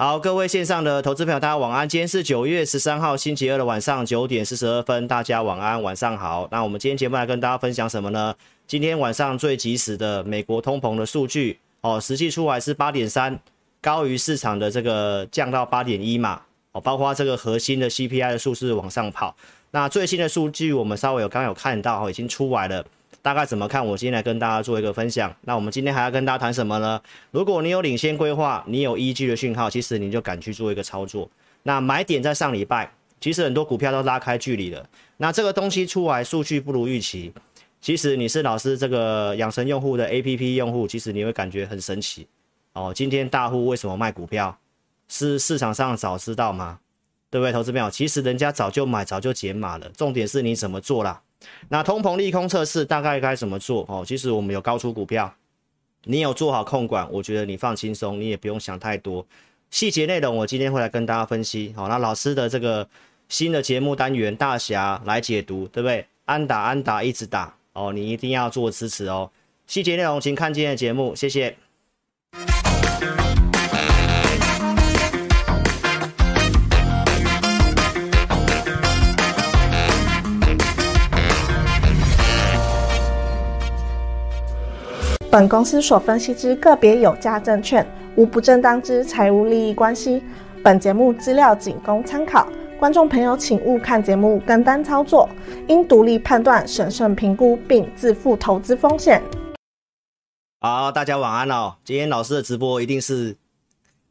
好，各位线上的投资朋友，大家晚安。今天是九月十三号星期二的晚上九点四十二分，大家晚安，晚上好。那我们今天节目来跟大家分享什么呢？今天晚上最及时的美国通膨的数据哦，实际出来是八点三，高于市场的这个降到八点一嘛。哦，包括这个核心的 CPI 的数字往上跑。那最新的数据我们稍微有刚刚有看到，已经出来了。大概怎么看？我今天来跟大家做一个分享。那我们今天还要跟大家谈什么呢？如果你有领先规划，你有依据的讯号，其实你就敢去做一个操作。那买点在上礼拜，其实很多股票都拉开距离了。那这个东西出来，数据不如预期，其实你是老师这个养成用户的 APP 用户，其实你会感觉很神奇哦。今天大户为什么卖股票？是市场上早知道吗？对不对，投资朋友？其实人家早就买，早就解码了。重点是你怎么做啦？那通膨利空测试大概该怎么做？哦，其实我们有高出股票，你有做好控管，我觉得你放轻松，你也不用想太多细节内容。我今天会来跟大家分析。好，那老师的这个新的节目单元大侠来解读，对不对？安打安打一直打哦，你一定要做支持哦。细节内容请看今天的节目，谢谢。本公司所分析之个别有价证券，无不正当之财务利益关系。本节目资料仅供参考，观众朋友请勿看节目跟单操作，应独立判断、审慎评估并自负投资风险。好，大家晚安哦。今天老师的直播一定是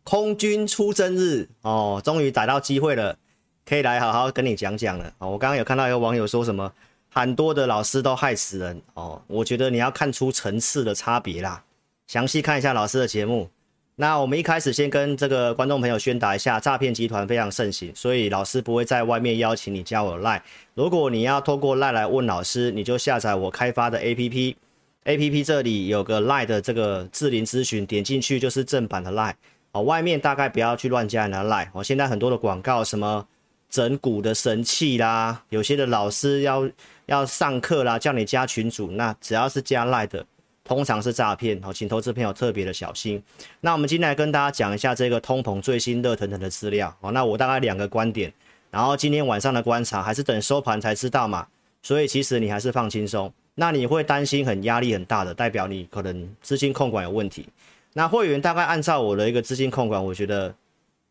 空军出征日哦，终于逮到机会了，可以来好好跟你讲讲了。我刚刚有看到一个网友说什么？很多的老师都害死人哦，我觉得你要看出层次的差别啦。详细看一下老师的节目。那我们一开始先跟这个观众朋友宣达一下，诈骗集团非常盛行，所以老师不会在外面邀请你加我 Line。如果你要透过 Line 来问老师，你就下载我开发的 APP。APP 这里有个 Line 的这个智霖咨询，点进去就是正版的 Line 哦。外面大概不要去乱加人的 Line 哦。现在很多的广告，什么整蛊的神器啦，有些的老师要。要上课啦，叫你加群主，那只要是加赖的，通常是诈骗哦，请投资朋友特别的小心。那我们今天来跟大家讲一下这个通膨最新热腾腾的资料哦。那我大概两个观点，然后今天晚上的观察还是等收盘才知道嘛，所以其实你还是放轻松。那你会担心很压力很大的，代表你可能资金控管有问题。那会员大概按照我的一个资金控管，我觉得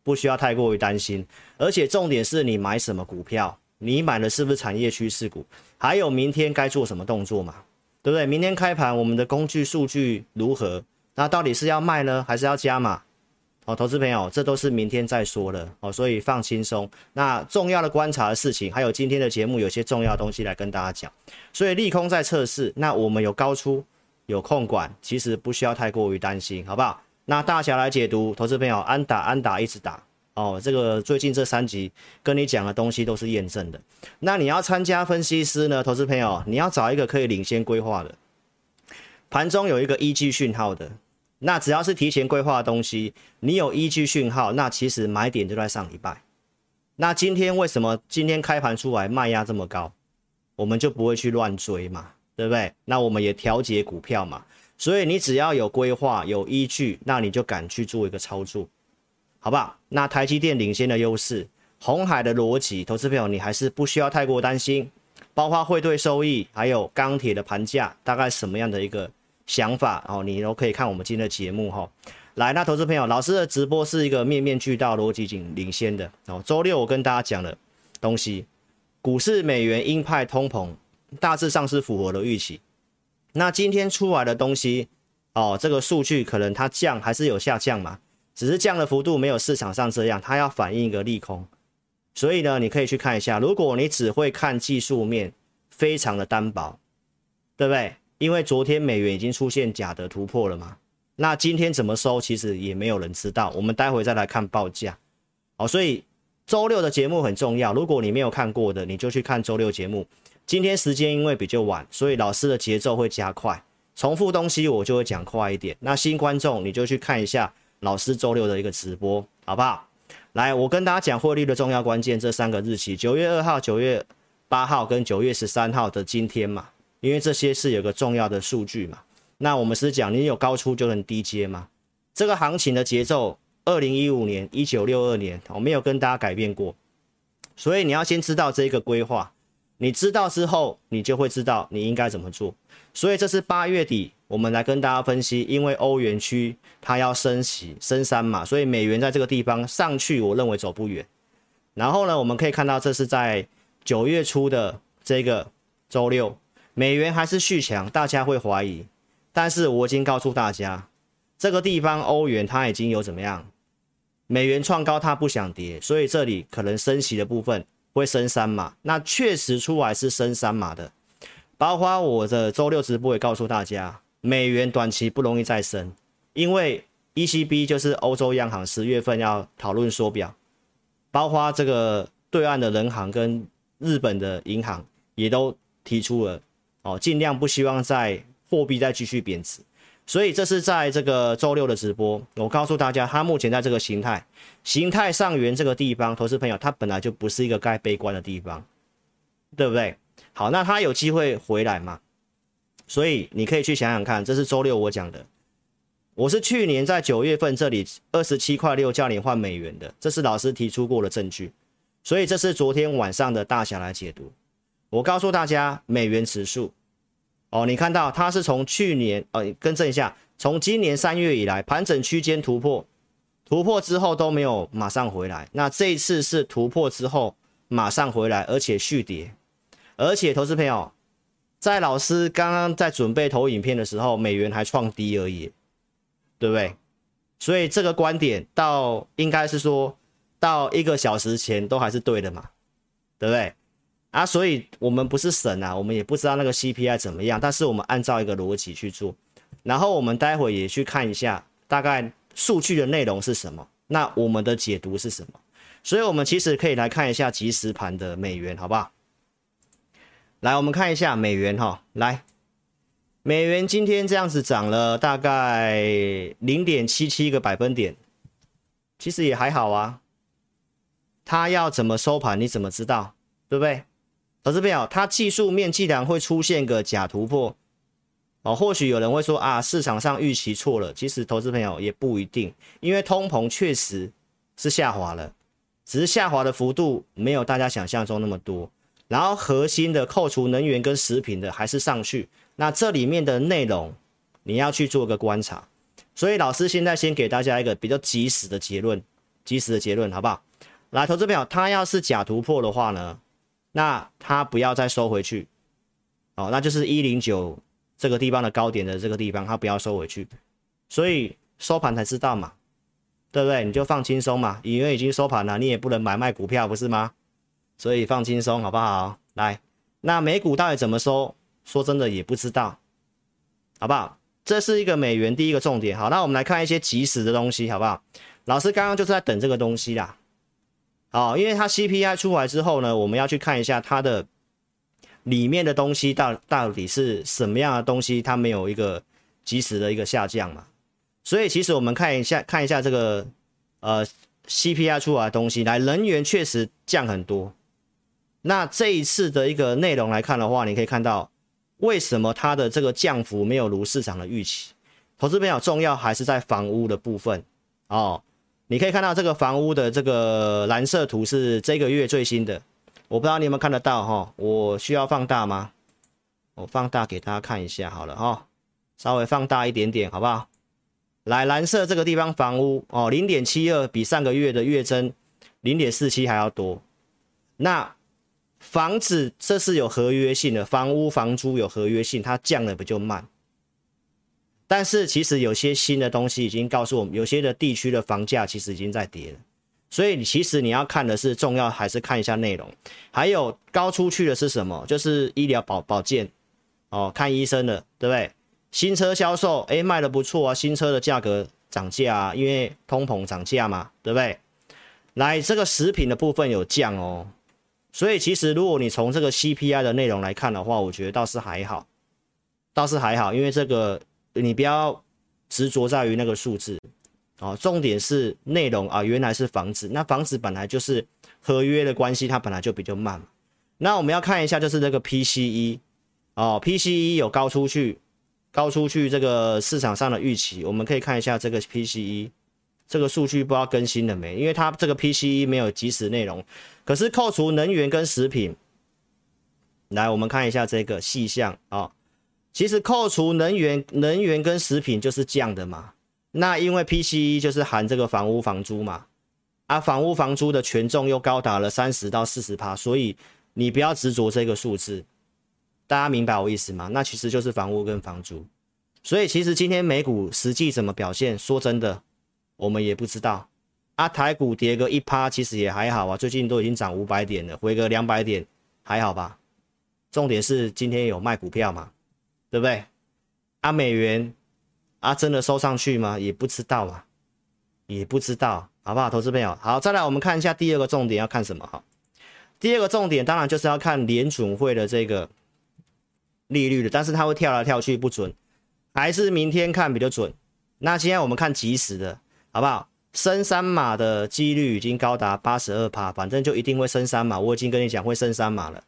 不需要太过于担心，而且重点是你买什么股票。你买的是不是产业趋势股？还有明天该做什么动作嘛？对不对？明天开盘我们的工具数据如何？那到底是要卖呢，还是要加码？哦，投资朋友，这都是明天再说了哦，所以放轻松。那重要的观察的事情，还有今天的节目有些重要东西来跟大家讲。所以利空在测试，那我们有高出，有控管，其实不需要太过于担心，好不好？那大侠来解读，投资朋友安打安打一直打。哦，这个最近这三集跟你讲的东西都是验证的。那你要参加分析师呢，投资朋友，你要找一个可以领先规划的，盘中有一个依据讯号的。那只要是提前规划的东西，你有依据讯号，那其实买点就在上礼拜。那今天为什么今天开盘出来卖压这么高，我们就不会去乱追嘛，对不对？那我们也调节股票嘛，所以你只要有规划、有依据，那你就敢去做一个操作。好不好？那台积电领先的优势，红海的逻辑，投资朋友你还是不需要太过担心。包括汇兑收益，还有钢铁的盘价，大概什么样的一个想法哦？你都可以看我们今天的节目哈、哦。来，那投资朋友，老师的直播是一个面面俱到、逻辑领领先的哦。周六我跟大家讲的东西，股市美元鹰派通膨，大致上是符合了预期。那今天出来的东西哦，这个数据可能它降还是有下降嘛？只是降的幅度没有市场上这样，它要反映一个利空，所以呢，你可以去看一下。如果你只会看技术面，非常的单薄，对不对？因为昨天美元已经出现假的突破了嘛，那今天怎么收，其实也没有人知道。我们待会再来看报价。好，所以周六的节目很重要。如果你没有看过的，你就去看周六节目。今天时间因为比较晚，所以老师的节奏会加快，重复东西我就会讲快一点。那新观众你就去看一下。老师周六的一个直播，好不好？来，我跟大家讲获利的重要关键，这三个日期：九月二号、九月八号跟九月十三号的今天嘛，因为这些是有个重要的数据嘛。那我们是讲，你有高出就能低接嘛？这个行情的节奏二零一五年、一九六二年，我没有跟大家改变过，所以你要先知道这个规划，你知道之后，你就会知道你应该怎么做。所以这是八月底，我们来跟大家分析，因为欧元区它要升息升三嘛，所以美元在这个地方上去，我认为走不远。然后呢，我们可以看到这是在九月初的这个周六，美元还是续强，大家会怀疑，但是我已经告诉大家，这个地方欧元它已经有怎么样，美元创高它不想跌，所以这里可能升息的部分会升三码，那确实出来是升三码的。包括我的周六直播也告诉大家，美元短期不容易再升，因为 ECB 就是欧洲央行十月份要讨论缩表，包括这个对岸的人行跟日本的银行也都提出了哦，尽量不希望在货币再继续贬值，所以这是在这个周六的直播，我告诉大家，它目前在这个形态，形态上缘这个地方，投资朋友它本来就不是一个该悲观的地方，对不对？好，那它有机会回来嘛？所以你可以去想想看，这是周六我讲的。我是去年在九月份这里二十七块六叫你换美元的，这是老师提出过的证据。所以这是昨天晚上的大侠来解读。我告诉大家，美元指数哦，你看到它是从去年呃，更正一下，从今年三月以来盘整区间突破，突破之后都没有马上回来。那这一次是突破之后马上回来，而且续跌。而且，投资朋友，在老师刚刚在准备投影片的时候，美元还创低而已，对不对？所以这个观点到应该是说到一个小时前都还是对的嘛，对不对？啊，所以我们不是神啊，我们也不知道那个 CPI 怎么样，但是我们按照一个逻辑去做，然后我们待会也去看一下大概数据的内容是什么，那我们的解读是什么？所以我们其实可以来看一下即时盘的美元，好不好？来，我们看一下美元哈。来，美元今天这样子涨了大概零点七七个百分点，其实也还好啊。它要怎么收盘，你怎么知道？对不对？投资朋友，它技术面既然会出现个假突破哦，或许有人会说啊，市场上预期错了。其实投资朋友也不一定，因为通膨确实是下滑了，只是下滑的幅度没有大家想象中那么多。然后核心的扣除能源跟食品的还是上去，那这里面的内容你要去做个观察。所以老师现在先给大家一个比较及时的结论，及时的结论好不好？来，投资朋友，他要是假突破的话呢，那他不要再收回去，哦，那就是一零九这个地方的高点的这个地方，他不要收回去。所以收盘才知道嘛，对不对？你就放轻松嘛，因为已经收盘了，你也不能买卖股票，不是吗？所以放轻松好不好？来，那美股到底怎么收？说真的也不知道，好不好？这是一个美元第一个重点。好，那我们来看一些即时的东西，好不好？老师刚刚就是在等这个东西啦。好，因为它 CPI 出来之后呢，我们要去看一下它的里面的东西到到底是什么样的东西，它没有一个即时的一个下降嘛。所以其实我们看一下看一下这个呃 CPI 出来的东西，来，能源确实降很多。那这一次的一个内容来看的话，你可以看到为什么它的这个降幅没有如市场的预期。投资比较重要还是在房屋的部分哦。你可以看到这个房屋的这个蓝色图是这个月最新的，我不知道你有没有看得到哈？我需要放大吗？我放大给大家看一下好了哈，稍微放大一点点好不好？来，蓝色这个地方房屋哦，零点七二比上个月的月增零点四七还要多。那房子这是有合约性的，房屋房租有合约性，它降的比较慢。但是其实有些新的东西已经告诉我们，有些的地区的房价其实已经在跌了。所以你其实你要看的是重要还是看一下内容。还有高出去的是什么？就是医疗保保健哦，看医生的，对不对？新车销售，诶，卖的不错啊，新车的价格涨价啊，因为通膨涨价嘛，对不对？来，这个食品的部分有降哦。所以其实，如果你从这个 CPI 的内容来看的话，我觉得倒是还好，倒是还好，因为这个你不要执着在于那个数字哦，重点是内容啊，原来是房子，那房子本来就是合约的关系，它本来就比较慢。那我们要看一下，就是这个 PCE 哦，PCE 有高出去，高出去这个市场上的预期，我们可以看一下这个 PCE，这个数据不知道更新了没？因为它这个 PCE 没有及时内容，可是扣除能源跟食品，来我们看一下这个细项啊。其实扣除能源、能源跟食品就是降的嘛。那因为 PCE 就是含这个房屋房租嘛，啊，房屋房租的权重又高达了三十到四十趴，所以你不要执着这个数字。大家明白我意思吗？那其实就是房屋跟房租。所以其实今天美股实际怎么表现，说真的，我们也不知道。啊，台股跌个一趴，其实也还好啊。最近都已经涨五百点了，回个两百点还好吧？重点是今天有卖股票嘛，对不对？啊，美元。啊，真的收上去吗？也不知道啊，也不知道，好不好？投资朋友，好，再来我们看一下第二个重点要看什么哈？第二个重点当然就是要看联准会的这个利率的，但是它会跳来跳去不准，还是明天看比较准。那现在我们看即时的，好不好？升三码的几率已经高达八十二趴，反正就一定会升三码。我已经跟你讲会升三码了，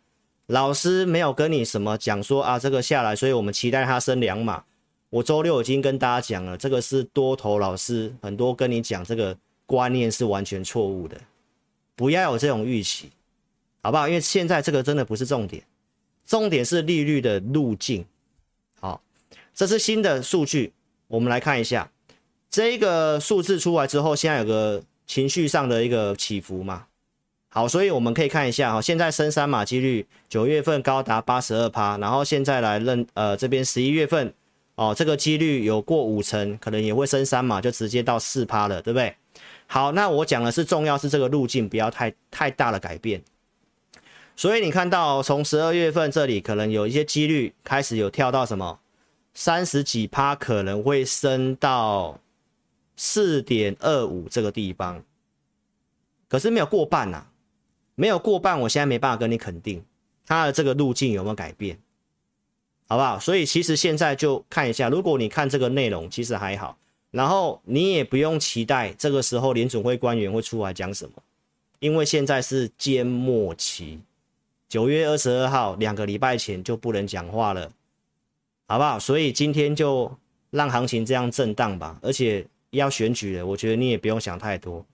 老师没有跟你什么讲说啊，这个下来，所以我们期待它升两码。我周六已经跟大家讲了，这个是多头老师很多跟你讲，这个观念是完全错误的，不要有这种预期，好不好？因为现在这个真的不是重点，重点是利率的路径。好，这是新的数据，我们来看一下这个数字出来之后，现在有个情绪上的一个起伏嘛。好，所以我们可以看一下哈，现在升三码几率九月份高达八十二趴，然后现在来认呃这边十一月份。哦，这个几率有过五成，可能也会升三码，就直接到四趴了，对不对？好，那我讲的是重要是这个路径不要太太大的改变。所以你看到从十二月份这里可能有一些几率开始有跳到什么三十几趴，可能会升到四点二五这个地方，可是没有过半呐、啊，没有过半，我现在没办法跟你肯定它的这个路径有没有改变。好不好？所以其实现在就看一下，如果你看这个内容，其实还好。然后你也不用期待这个时候联准会官员会出来讲什么，因为现在是缄默期，九月二十二号两个礼拜前就不能讲话了，好不好？所以今天就让行情这样震荡吧。而且要选举了，我觉得你也不用想太多，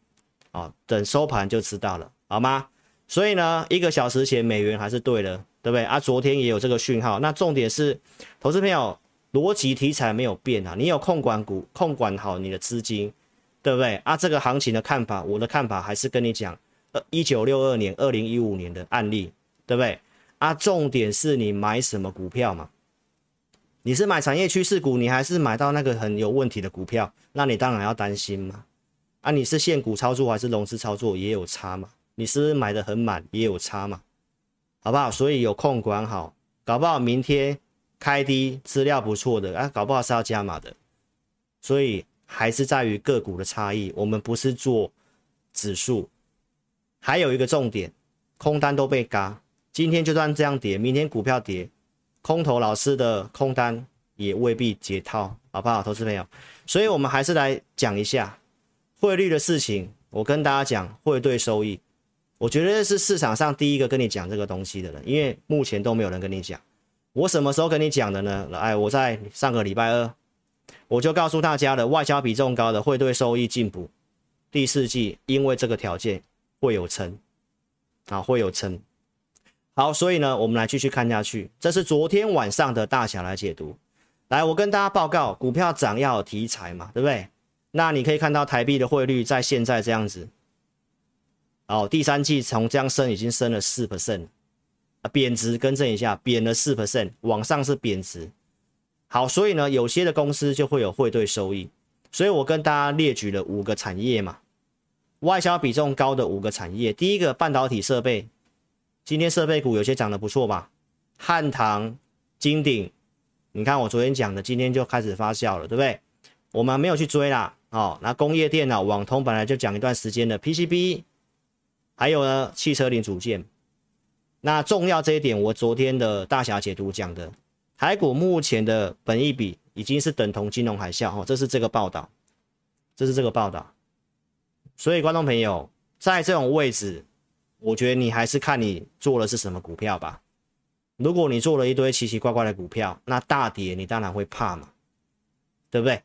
啊，等收盘就知道了，好吗？所以呢，一个小时前美元还是对的。对不对啊？昨天也有这个讯号。那重点是，投资朋友逻辑题材没有变啊。你有控管股，控管好你的资金，对不对啊？这个行情的看法，我的看法还是跟你讲，呃，一九六二年、二零一五年的案例，对不对啊？重点是你买什么股票嘛？你是买产业趋势股，你还是买到那个很有问题的股票？那你当然要担心嘛。啊，你是现股操作还是融资操作也有差嘛？你是不是买的很满也有差嘛？好不好？所以有控管好，搞不好明天开低，资料不错的啊，搞不好是要加码的。所以还是在于个股的差异。我们不是做指数，还有一个重点，空单都被嘎。今天就算这样跌，明天股票跌，空头老师的空单也未必解套，好不好，投资朋友？所以我们还是来讲一下汇率的事情。我跟大家讲汇兑收益。我觉得是市场上第一个跟你讲这个东西的人，因为目前都没有人跟你讲。我什么时候跟你讲的呢？哎，我在上个礼拜二，我就告诉大家了，外销比重高的汇兑收益进补，第四季因为这个条件会有撑，啊，会有撑。好，所以呢，我们来继续看下去。这是昨天晚上的大侠来解读。来，我跟大家报告，股票涨要有题材嘛，对不对？那你可以看到台币的汇率在现在这样子。哦，第三季从这样升已经升了四 percent，啊，贬值更正一下，贬了四 percent，往上是贬值。好，所以呢，有些的公司就会有汇兑收益。所以我跟大家列举了五个产业嘛，外销比重高的五个产业。第一个半导体设备，今天设备股有些涨得不错吧？汉唐、金鼎，你看我昨天讲的，今天就开始发酵了，对不对？我们没有去追啦。哦，那工业电脑、网通本来就讲一段时间的 PCB。还有呢，汽车零组件，那重要这一点，我昨天的大侠解读讲的，台股目前的本益比已经是等同金融海啸哦，这是这个报道，这是这个报道，所以观众朋友在这种位置，我觉得你还是看你做的是什么股票吧。如果你做了一堆奇奇怪怪的股票，那大跌你当然会怕嘛，对不对？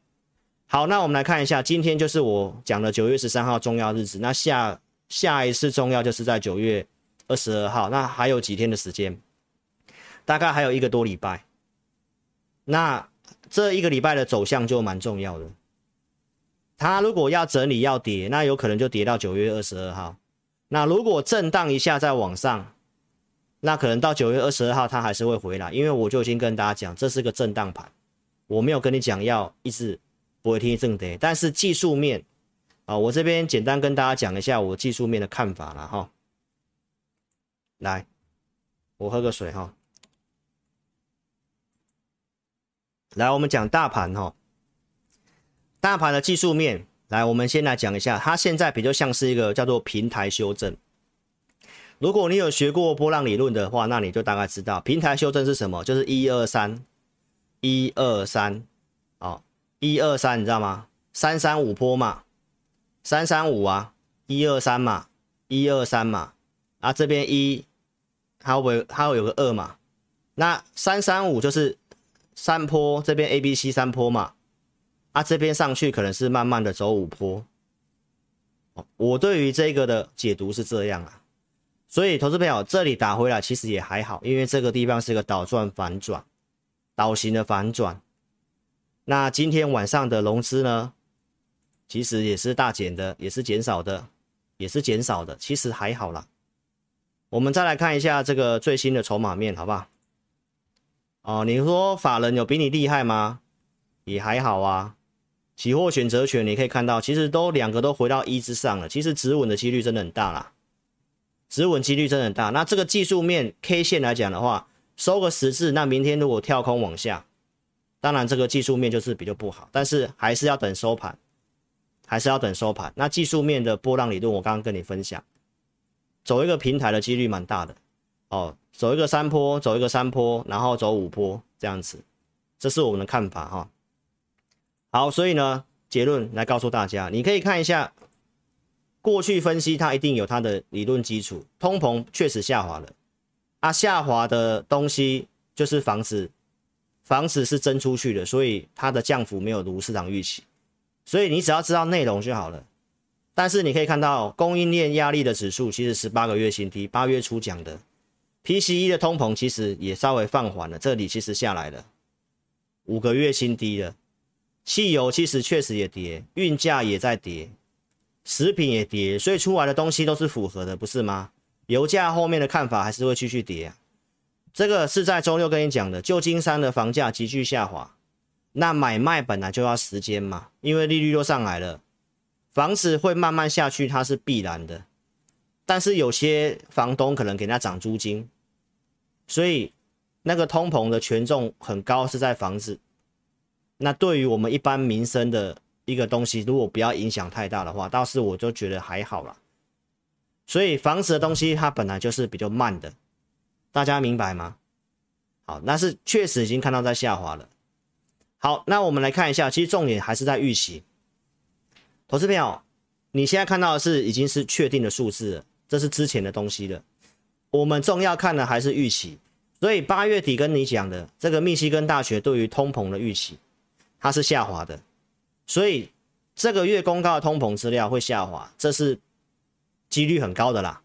好，那我们来看一下，今天就是我讲的九月十三号重要日子。那下下一次重要就是在九月二十二号，那还有几天的时间，大概还有一个多礼拜。那这一个礼拜的走向就蛮重要的。它如果要整理要跌，那有可能就跌到九月二十二号。那如果震荡一下再往上，那可能到九月二十二号它还是会回来，因为我就已经跟大家讲，这是个震荡盘，我没有跟你讲要一直。不会听正跌，但是技术面啊，我这边简单跟大家讲一下我技术面的看法了哈。来，我喝个水哈。来，我们讲大盘哈，大盘的技术面，来，我们先来讲一下，它现在比较像是一个叫做平台修正。如果你有学过波浪理论的话，那你就大概知道平台修正是什么，就是一二三，一二三。一二三，你知道吗？三三五波嘛，三三五啊，一二三嘛，一二三嘛，啊这边一，还有不会它会有个二嘛？那三三五就是三波，这边 A B C 三波嘛，啊这边上去可能是慢慢的走五波。我对于这个的解读是这样啊，所以投资朋友这里打回来其实也还好，因为这个地方是一个倒转反转，倒型的反转。那今天晚上的融资呢，其实也是大减的，也是减少的，也是减少的，其实还好啦。我们再来看一下这个最新的筹码面，好不好？哦，你说法人有比你厉害吗？也还好啊。期货选择权你可以看到，其实都两个都回到一之上了，其实止稳的几率真的很大啦，止稳几率真的很大。那这个技术面 K 线来讲的话，收个十字，那明天如果跳空往下。当然，这个技术面就是比较不好，但是还是要等收盘，还是要等收盘。那技术面的波浪理论，我刚刚跟你分享，走一个平台的几率蛮大的哦，走一个山坡，走一个山坡，然后走五波这样子，这是我们的看法哈。好，所以呢，结论来告诉大家，你可以看一下过去分析，它一定有它的理论基础。通膨确实下滑了，啊，下滑的东西就是房子。房子是增出去的，所以它的降幅没有如市场预期，所以你只要知道内容就好了。但是你可以看到供应链压力的指数其实十八个月新低，八月初讲的 PCE 的通膨其实也稍微放缓了，这里其实下来了五个月新低了。汽油其实确实也跌，运价也在跌，食品也跌，所以出来的东西都是符合的，不是吗？油价后面的看法还是会继续跌啊。这个是在周六跟你讲的，旧金山的房价急剧下滑，那买卖本来就要时间嘛，因为利率又上来了，房子会慢慢下去，它是必然的。但是有些房东可能给他涨租金，所以那个通膨的权重很高是在房子。那对于我们一般民生的一个东西，如果不要影响太大的话，倒是我就觉得还好啦。所以房子的东西它本来就是比较慢的。大家明白吗？好，那是确实已经看到在下滑了。好，那我们来看一下，其实重点还是在预期。投资朋友，你现在看到的是已经是确定的数字了，这是之前的东西了。我们重要看的还是预期。所以八月底跟你讲的这个密西根大学对于通膨的预期，它是下滑的。所以这个月公告的通膨资料会下滑，这是几率很高的啦。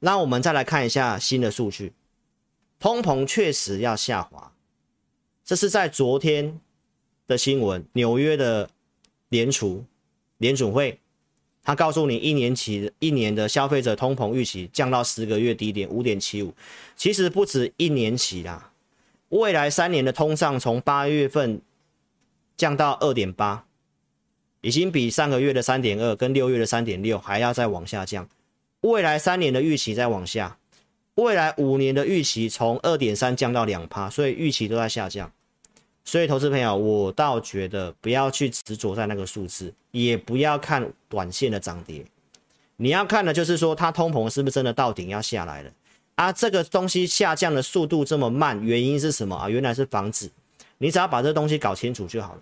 那我们再来看一下新的数据。通膨确实要下滑，这是在昨天的新闻。纽约的联储联准会，他告诉你，一年期一年的消费者通膨预期降到十个月低点五点七五。其实不止一年期啦，未来三年的通胀从八月份降到二点八，已经比上个月的三点二跟六月的三点六还要再往下降。未来三年的预期再往下。未来五年的预期从二点三降到两趴，所以预期都在下降。所以投资朋友，我倒觉得不要去执着在那个数字，也不要看短线的涨跌。你要看的就是说，它通膨是不是真的到顶要下来了？啊，这个东西下降的速度这么慢，原因是什么啊？原来是房子。你只要把这东西搞清楚就好了。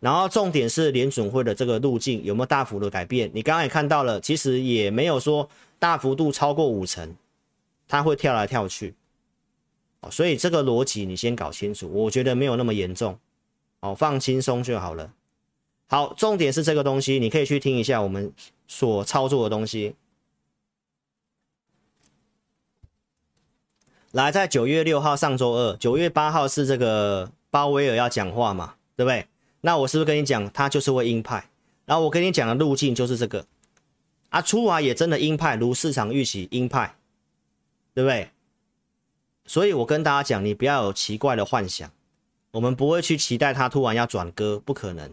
然后重点是联准会的这个路径有没有大幅的改变？你刚刚也看到了，其实也没有说大幅度超过五成。它会跳来跳去，哦，所以这个逻辑你先搞清楚，我觉得没有那么严重，哦，放轻松就好了。好，重点是这个东西，你可以去听一下我们所操作的东西。来，在九月六号上周二，九月八号是这个鲍威尔要讲话嘛，对不对？那我是不是跟你讲，他就是会鹰派？然后我跟你讲的路径就是这个啊，出来也真的鹰派，如市场预期鹰派，对不对？所以我跟大家讲，你不要有奇怪的幻想，我们不会去期待他突然要转鸽，不可能。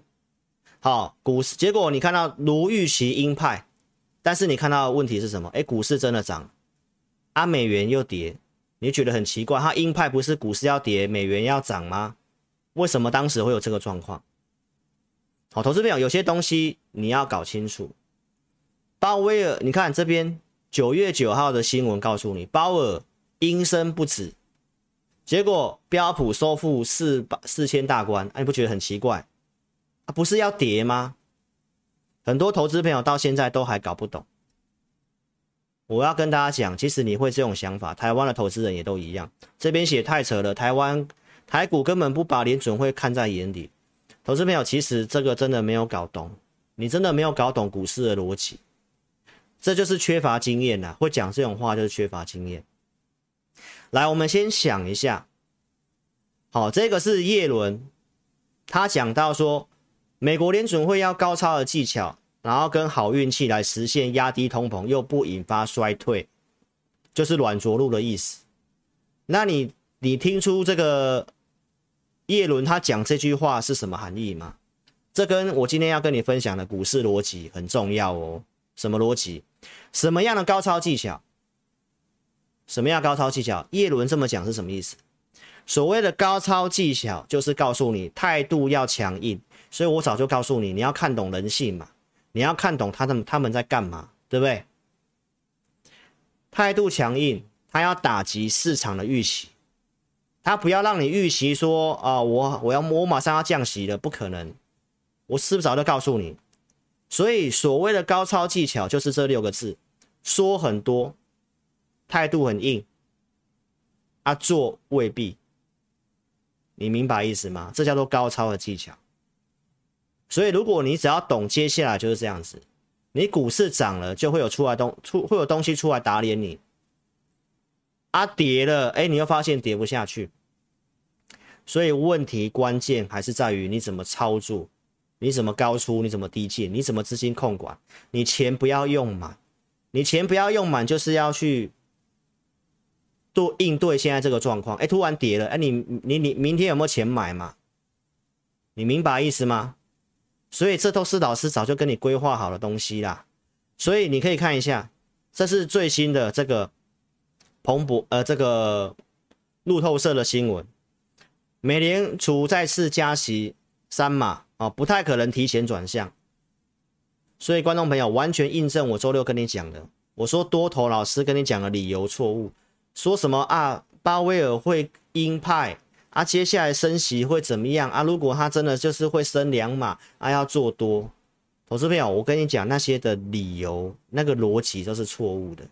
好，股市结果你看到如预期鹰派，但是你看到的问题是什么？哎，股市真的涨，啊，美元又跌，你觉得很奇怪，他鹰派不是股市要跌，美元要涨吗？为什么当时会有这个状况？好，投资朋友，有些东西你要搞清楚。鲍威尔，你看这边九月九号的新闻告诉你，鲍尔鹰声不止，结果标普收复四百四千大关，哎，你不觉得很奇怪？啊，不是要跌吗？很多投资朋友到现在都还搞不懂。我要跟大家讲，其实你会这种想法，台湾的投资人也都一样。这边写太扯了，台湾台股根本不把联准会看在眼里。投资朋友，其实这个真的没有搞懂，你真的没有搞懂股市的逻辑，这就是缺乏经验呐。会讲这种话就是缺乏经验。来，我们先想一下，好，这个是叶伦，他讲到说。美国联准会要高超的技巧，然后跟好运气来实现压低通膨，又不引发衰退，就是软着陆的意思。那你你听出这个叶伦他讲这句话是什么含义吗？这跟我今天要跟你分享的股市逻辑很重要哦。什么逻辑？什么样的高超技巧？什么样高超技巧？叶伦这么讲是什么意思？所谓的高超技巧，就是告诉你态度要强硬。所以我早就告诉你，你要看懂人性嘛，你要看懂他他们他们在干嘛，对不对？态度强硬，他要打击市场的预期，他不要让你预期说啊，我我要我马上要降息了，不可能。我是不是早就告诉你？所以所谓的高超技巧就是这六个字：说很多，态度很硬，啊，做未必。你明白意思吗？这叫做高超的技巧。所以，如果你只要懂，接下来就是这样子，你股市涨了，就会有出来东出会有东西出来打脸你。啊，跌了，哎，你又发现跌不下去。所以问题关键还是在于你怎么操作，你怎么高出，你怎么低进，你怎么资金控管，你钱不要用满，你钱不要用满，就是要去多应对现在这个状况。哎，突然跌了，哎，你你你明天有没有钱买嘛？你明白意思吗？所以这都是老师早就跟你规划好的东西啦，所以你可以看一下，这是最新的这个彭博呃这个路透社的新闻，美联储再次加息三码啊，不太可能提前转向。所以观众朋友完全印证我周六跟你讲的，我说多头老师跟你讲的理由错误，说什么啊鲍威尔会鹰派。啊，接下来升息会怎么样啊？如果他真的就是会升两码啊，要做多，投资朋友，我跟你讲那些的理由，那个逻辑都是错误的，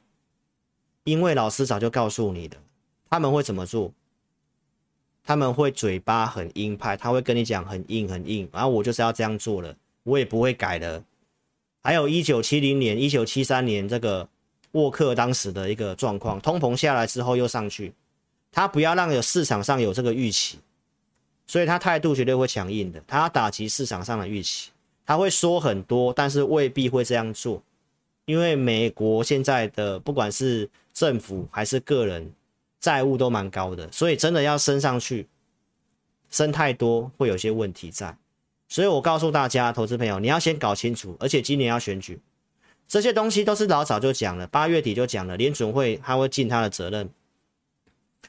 因为老师早就告诉你的，他们会怎么做？他们会嘴巴很硬派，他会跟你讲很硬很硬，然后我就是要这样做了，我也不会改的。还有一九七零年、一九七三年这个沃克当时的一个状况，通膨下来之后又上去。他不要让有市场上有这个预期，所以他态度绝对会强硬的。他要打击市场上的预期，他会说很多，但是未必会这样做，因为美国现在的不管是政府还是个人债务都蛮高的，所以真的要升上去，升太多会有些问题在。所以我告诉大家，投资朋友，你要先搞清楚，而且今年要选举，这些东西都是老早就讲了，八月底就讲了，联准会他会尽他的责任。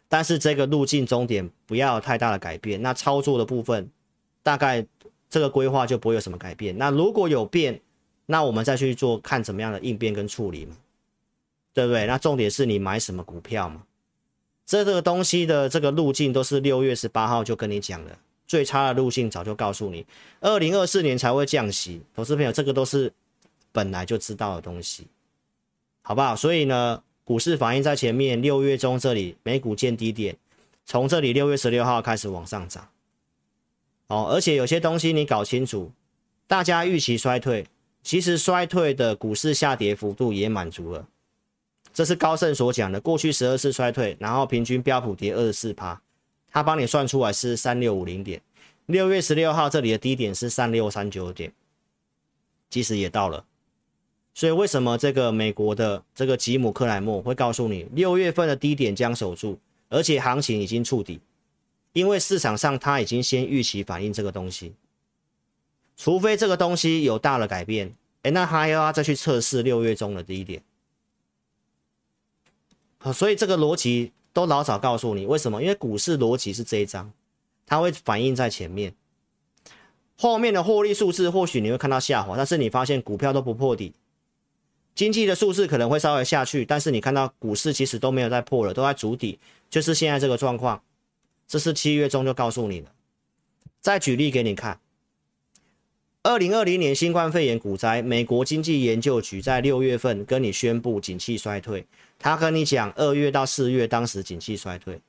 但是这个路径终点不要太大的改变，那操作的部分大概这个规划就不会有什么改变。那如果有变，那我们再去做看怎么样的应变跟处理嘛，对不对？那重点是你买什么股票嘛？这这个东西的这个路径都是六月十八号就跟你讲了，最差的路径早就告诉你，二零二四年才会降息。投资朋友，这个都是本来就知道的东西，好不好？所以呢。股市反映在前面，六月中这里美股见低点，从这里六月十六号开始往上涨。哦，而且有些东西你搞清楚，大家预期衰退，其实衰退的股市下跌幅度也满足了。这是高盛所讲的，过去十二次衰退，然后平均标普跌二十四趴，他帮你算出来是三六五零点。六月十六号这里的低点是三六三九点，其实也到了。所以为什么这个美国的这个吉姆克莱默会告诉你，六月份的低点将守住，而且行情已经触底，因为市场上他已经先预期反映这个东西，除非这个东西有大的改变，诶，那还要再去测试六月中的低点。所以这个逻辑都老早告诉你，为什么？因为股市逻辑是这一张，它会反映在前面，后面的获利数字或许你会看到下滑，但是你发现股票都不破底，经济的数字可能会稍微下去，但是你看到股市其实都没有再破了，都在筑底，就是现在这个状况。这是七月中就告诉你了。再举例给你看。二零二零年新冠肺炎股灾，美国经济研究局在六月份跟你宣布景气衰退。他跟你讲，二月到四月当时景气衰退。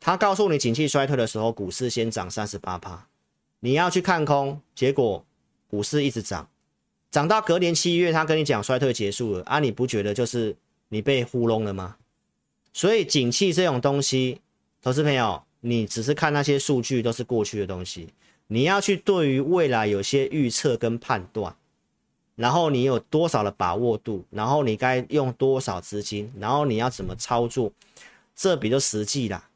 他告诉你景气衰退的时候，股市先涨三十八趴，你要去看空，结果股市一直涨，涨到隔年七月，他跟你讲衰退结束了啊，你不觉得就是你被糊弄了吗？所以景气这种东西，投资朋友，你只是看那些数据都是过去的东西。你要去对于未来有些预测跟判断，然后你有多少的把握度，然后你该用多少资金，然后你要怎么操作，这比较实际啦，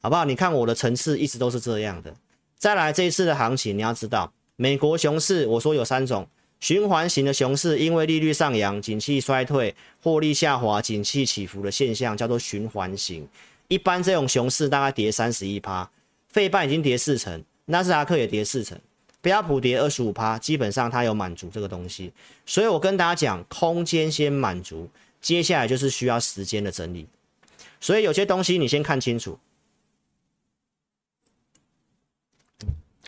好不好？你看我的层次一直都是这样的。再来这一次的行情，你要知道，美国熊市我说有三种循环型的熊市，因为利率上扬、景气衰退、获利下滑、景气起伏的现象叫做循环型。一般这种熊市大概跌三十一趴，费半已经跌四成。纳斯达克也跌四成，标普跌二十五趴，基本上它有满足这个东西，所以我跟大家讲，空间先满足，接下来就是需要时间的整理，所以有些东西你先看清楚。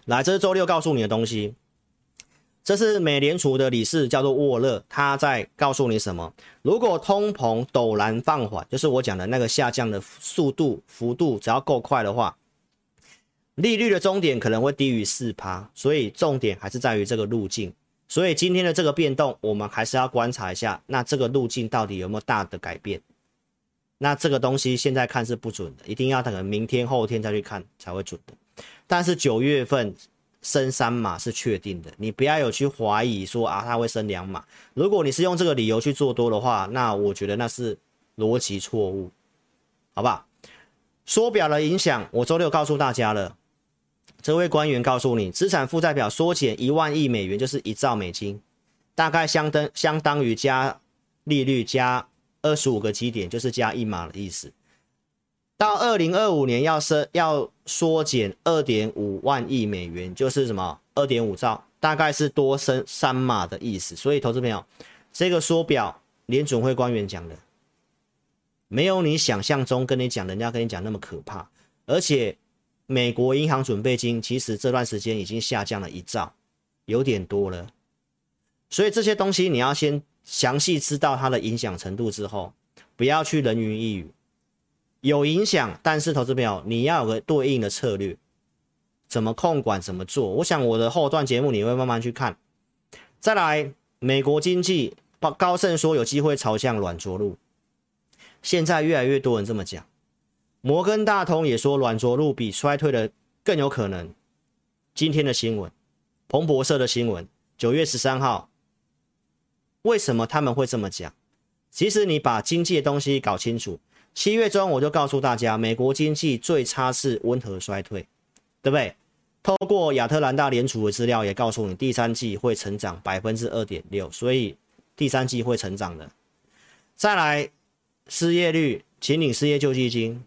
来，这是周六告诉你的东西，这是美联储的理事叫做沃勒，他在告诉你什么？如果通膨陡然放缓，就是我讲的那个下降的速度幅度，只要够快的话。利率的终点可能会低于四趴，所以重点还是在于这个路径。所以今天的这个变动，我们还是要观察一下，那这个路径到底有没有大的改变？那这个东西现在看是不准的，一定要等明天、后天再去看才会准的。但是九月份升三码是确定的，你不要有去怀疑说啊，它会升两码。如果你是用这个理由去做多的话，那我觉得那是逻辑错误，好吧？缩表的影响，我周六告诉大家了。这位官员告诉你，资产负债表缩减一万亿美元，就是一兆美金，大概相当相当于加利率加二十五个基点，就是加一码的意思。到二零二五年要升要缩减二点五万亿美元，就是什么二点五兆，大概是多升三码的意思。所以，投资朋友，这个缩表联准会官员讲的，没有你想象中跟你讲，人家跟你讲那么可怕，而且。美国银行准备金其实这段时间已经下降了一兆，有点多了。所以这些东西你要先详细知道它的影响程度之后，不要去人云亦云。有影响，但是投资朋友你要有个对应的策略，怎么控管，怎么做。我想我的后段节目你会慢慢去看。再来，美国经济高盛说有机会朝向软着陆，现在越来越多人这么讲。摩根大通也说软着陆比衰退的更有可能。今天的新闻，彭博社的新闻，九月十三号，为什么他们会这么讲？其实你把经济的东西搞清楚，七月中我就告诉大家，美国经济最差是温和衰退，对不对？透过亚特兰大联储的资料也告诉你，第三季会成长百分之二点六，所以第三季会成长的。再来，失业率，请领失业救济金。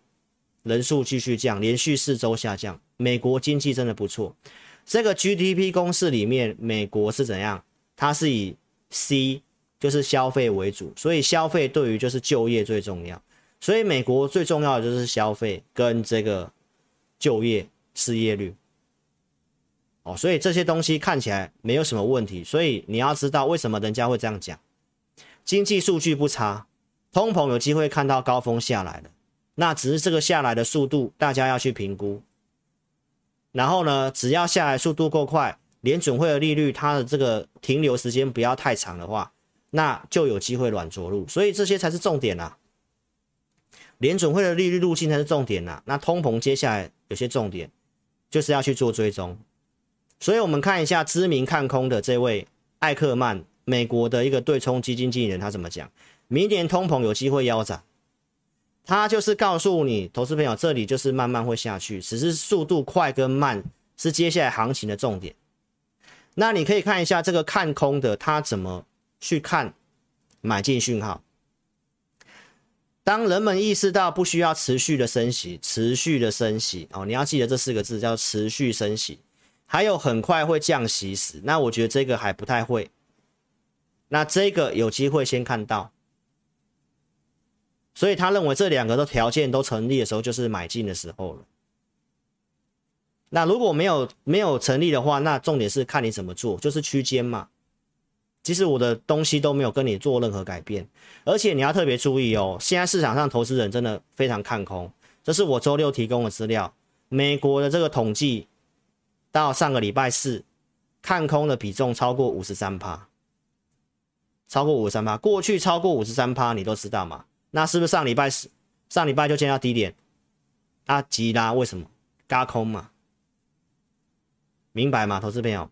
人数继续降，连续四周下降。美国经济真的不错。这个 GDP 公式里面，美国是怎样？它是以 C 就是消费为主，所以消费对于就是就业最重要。所以美国最重要的就是消费跟这个就业失业率。哦，所以这些东西看起来没有什么问题。所以你要知道为什么人家会这样讲，经济数据不差，通膨有机会看到高峰下来了。那只是这个下来的速度，大家要去评估。然后呢，只要下来速度够快，联准会的利率它的这个停留时间不要太长的话，那就有机会软着陆。所以这些才是重点啊。联准会的利率路径才是重点呐，那通膨接下来有些重点，就是要去做追踪。所以我们看一下知名看空的这位艾克曼，美国的一个对冲基金经理人，他怎么讲？明年通膨有机会腰斩，他就是告诉你，投资朋友，这里就是慢慢会下去，只是速度快跟慢是接下来行情的重点。那你可以看一下这个看空的他怎么去看买进讯号。当人们意识到不需要持续的升息，持续的升息哦，你要记得这四个字叫持续升息，还有很快会降息时，那我觉得这个还不太会，那这个有机会先看到，所以他认为这两个的条件都成立的时候，就是买进的时候了。那如果没有没有成立的话，那重点是看你怎么做，就是区间嘛。其实我的东西都没有跟你做任何改变，而且你要特别注意哦，现在市场上投资人真的非常看空，这是我周六提供的资料。美国的这个统计到上个礼拜四，看空的比重超过五十三趴，超过五十三趴。过去超过五十三趴，你都知道嘛？那是不是上礼拜四上礼拜就见到低点？啊，急拉为什么？嘎空嘛？明白吗，投资朋友？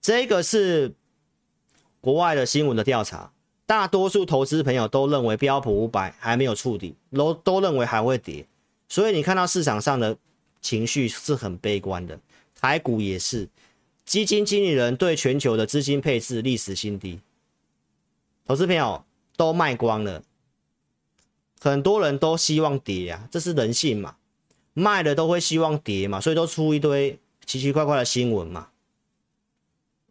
这个是。国外的新闻的调查，大多数投资朋友都认为标普五百还没有触底，都都认为还会跌，所以你看到市场上的情绪是很悲观的，台股也是，基金经理人对全球的资金配置历史新低，投资朋友都卖光了，很多人都希望跌啊，这是人性嘛，卖的都会希望跌嘛，所以都出一堆奇奇怪怪的新闻嘛。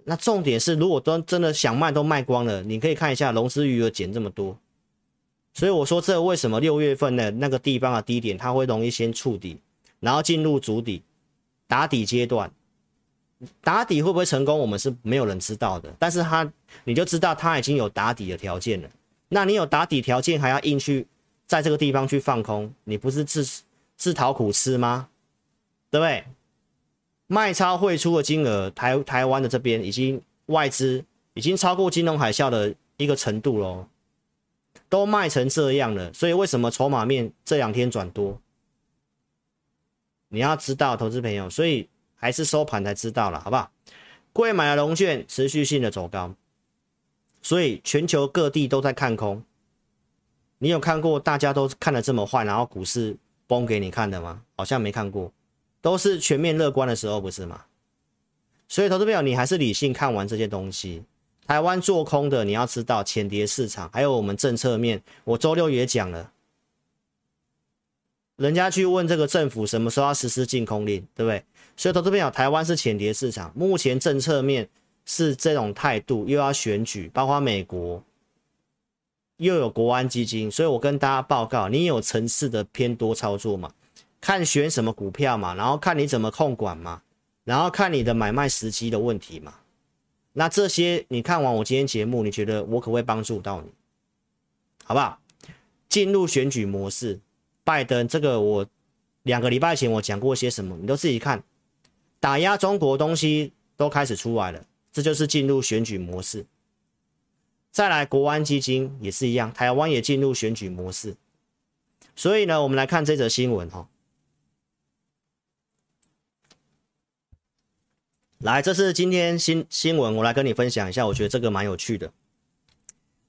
那重点是，如果都真的想卖都卖光了，你可以看一下融资余额减这么多，所以我说这为什么六月份的那个地方的低点它会容易先触底，然后进入筑底打底阶段，打底会不会成功，我们是没有人知道的，但是它你就知道它已经有打底的条件了。那你有打底条件还要硬去在这个地方去放空，你不是自自讨苦吃吗？对不对？卖超汇出的金额，台台湾的这边已经外资已经超过金融海啸的一个程度喽，都卖成这样了，所以为什么筹码面这两天转多？你要知道，投资朋友，所以还是收盘才知道了，好不好？贵买的龙券持续性的走高，所以全球各地都在看空。你有看过大家都看的这么坏，然后股市崩给你看的吗？好像没看过。都是全面乐观的时候，不是吗？所以，投资朋友，你还是理性看完这些东西。台湾做空的，你要知道前跌市场，还有我们政策面。我周六也讲了，人家去问这个政府什么时候要实施禁空令，对不对？所以，投资朋友，台湾是前跌市场，目前政策面是这种态度，又要选举，包括美国又有国安基金，所以我跟大家报告，你有层次的偏多操作吗？看选什么股票嘛，然后看你怎么控管嘛，然后看你的买卖时机的问题嘛。那这些你看完我今天节目，你觉得我可不可以帮助到你？好不好？进入选举模式，拜登这个我两个礼拜前我讲过些什么，你都自己看。打压中国东西都开始出来了，这就是进入选举模式。再来，国安基金也是一样，台湾也进入选举模式。所以呢，我们来看这则新闻哈。来，这是今天新新闻，我来跟你分享一下。我觉得这个蛮有趣的。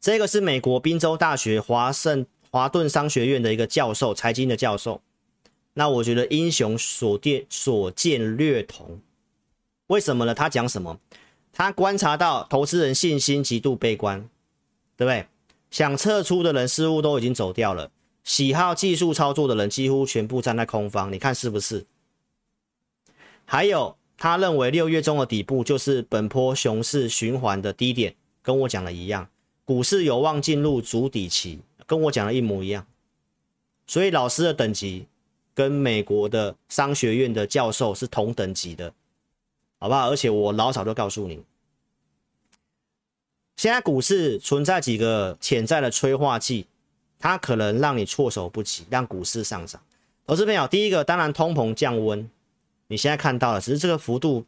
这个是美国宾州大学华盛华顿商学院的一个教授，财经的教授。那我觉得英雄所见所见略同。为什么呢？他讲什么？他观察到投资人信心极度悲观，对不对？想撤出的人似乎都已经走掉了，喜好技术操作的人几乎全部站在空方。你看是不是？还有。他认为六月中的底部就是本波熊市循环的低点，跟我讲的一样，股市有望进入筑底期，跟我讲的一模一样。所以老师的等级跟美国的商学院的教授是同等级的，好不好？而且我老早就告诉你，现在股市存在几个潜在的催化剂，它可能让你措手不及，让股市上涨。投资朋友，第一个当然通膨降温。你现在看到了，只是这个幅度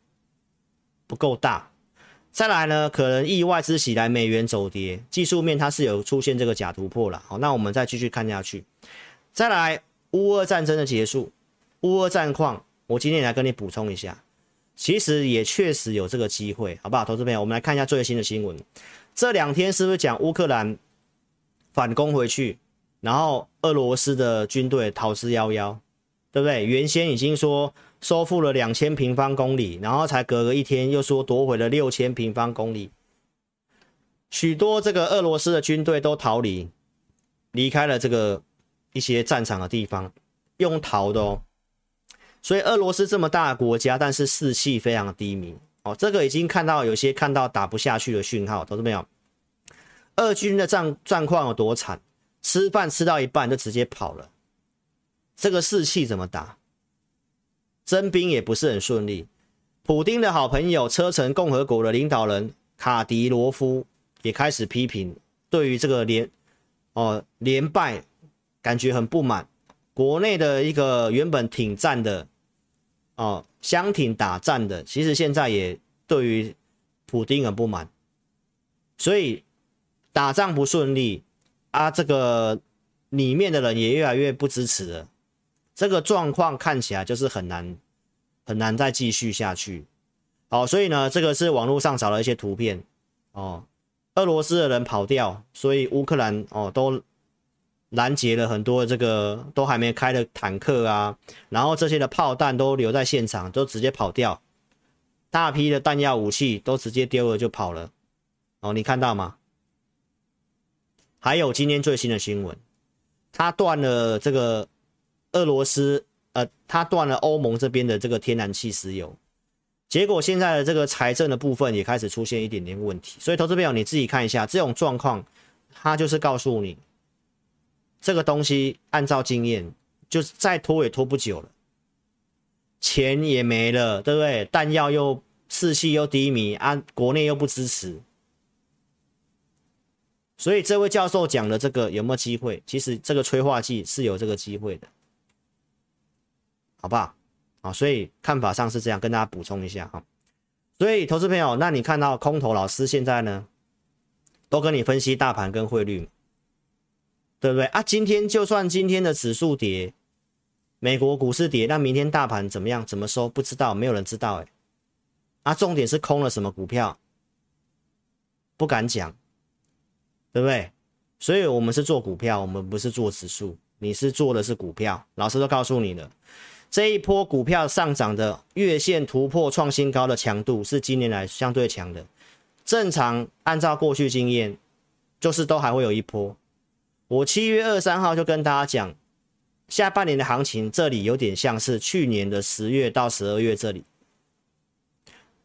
不够大。再来呢，可能意外之喜来美元走跌，技术面它是有出现这个假突破了。好，那我们再继续看下去。再来，乌俄战争的结束，乌俄战况，我今天也来跟你补充一下，其实也确实有这个机会，好不好？投资朋友，我们来看一下最新的新闻。这两天是不是讲乌克兰反攻回去，然后俄罗斯的军队逃之夭夭，对不对？原先已经说。收复了两千平方公里，然后才隔个一天又说夺回了六千平方公里，许多这个俄罗斯的军队都逃离，离开了这个一些战场的地方，用逃的哦。所以俄罗斯这么大国家，但是士气非常低迷哦。这个已经看到有些看到打不下去的讯号，都是没有？俄军的战战况有多惨？吃饭吃到一半就直接跑了，这个士气怎么打？征兵也不是很顺利，普丁的好朋友车臣共和国的领导人卡迪罗夫也开始批评，对于这个连哦连败感觉很不满。国内的一个原本挺战的哦相挺打战的，其实现在也对于普丁很不满，所以打仗不顺利啊，这个里面的人也越来越不支持了。这个状况看起来就是很难，很难再继续下去。好，所以呢，这个是网络上找了一些图片哦，俄罗斯的人跑掉，所以乌克兰哦都拦截了很多这个都还没开的坦克啊，然后这些的炮弹都留在现场，都直接跑掉，大批的弹药武器都直接丢了就跑了。哦，你看到吗？还有今天最新的新闻，他断了这个。俄罗斯，呃，他断了欧盟这边的这个天然气石油，结果现在的这个财政的部分也开始出现一点点问题，所以投资朋友你自己看一下这种状况，他就是告诉你，这个东西按照经验，就是再拖也拖不久了，钱也没了，对不对？弹药又士气又低迷啊，国内又不支持，所以这位教授讲的这个有没有机会？其实这个催化剂是有这个机会的。好不好？啊，所以看法上是这样，跟大家补充一下哈。所以投资朋友，那你看到空头老师现在呢，都跟你分析大盘跟汇率，对不对啊？今天就算今天的指数跌，美国股市跌，那明天大盘怎么样？怎么收？不知道，没有人知道哎。啊，重点是空了什么股票，不敢讲，对不对？所以我们是做股票，我们不是做指数。你是做的是股票，老师都告诉你了。这一波股票上涨的月线突破创新高的强度是今年来相对强的。正常按照过去经验，就是都还会有一波。我七月二三号就跟大家讲，下半年的行情这里有点像是去年的十月到十二月这里，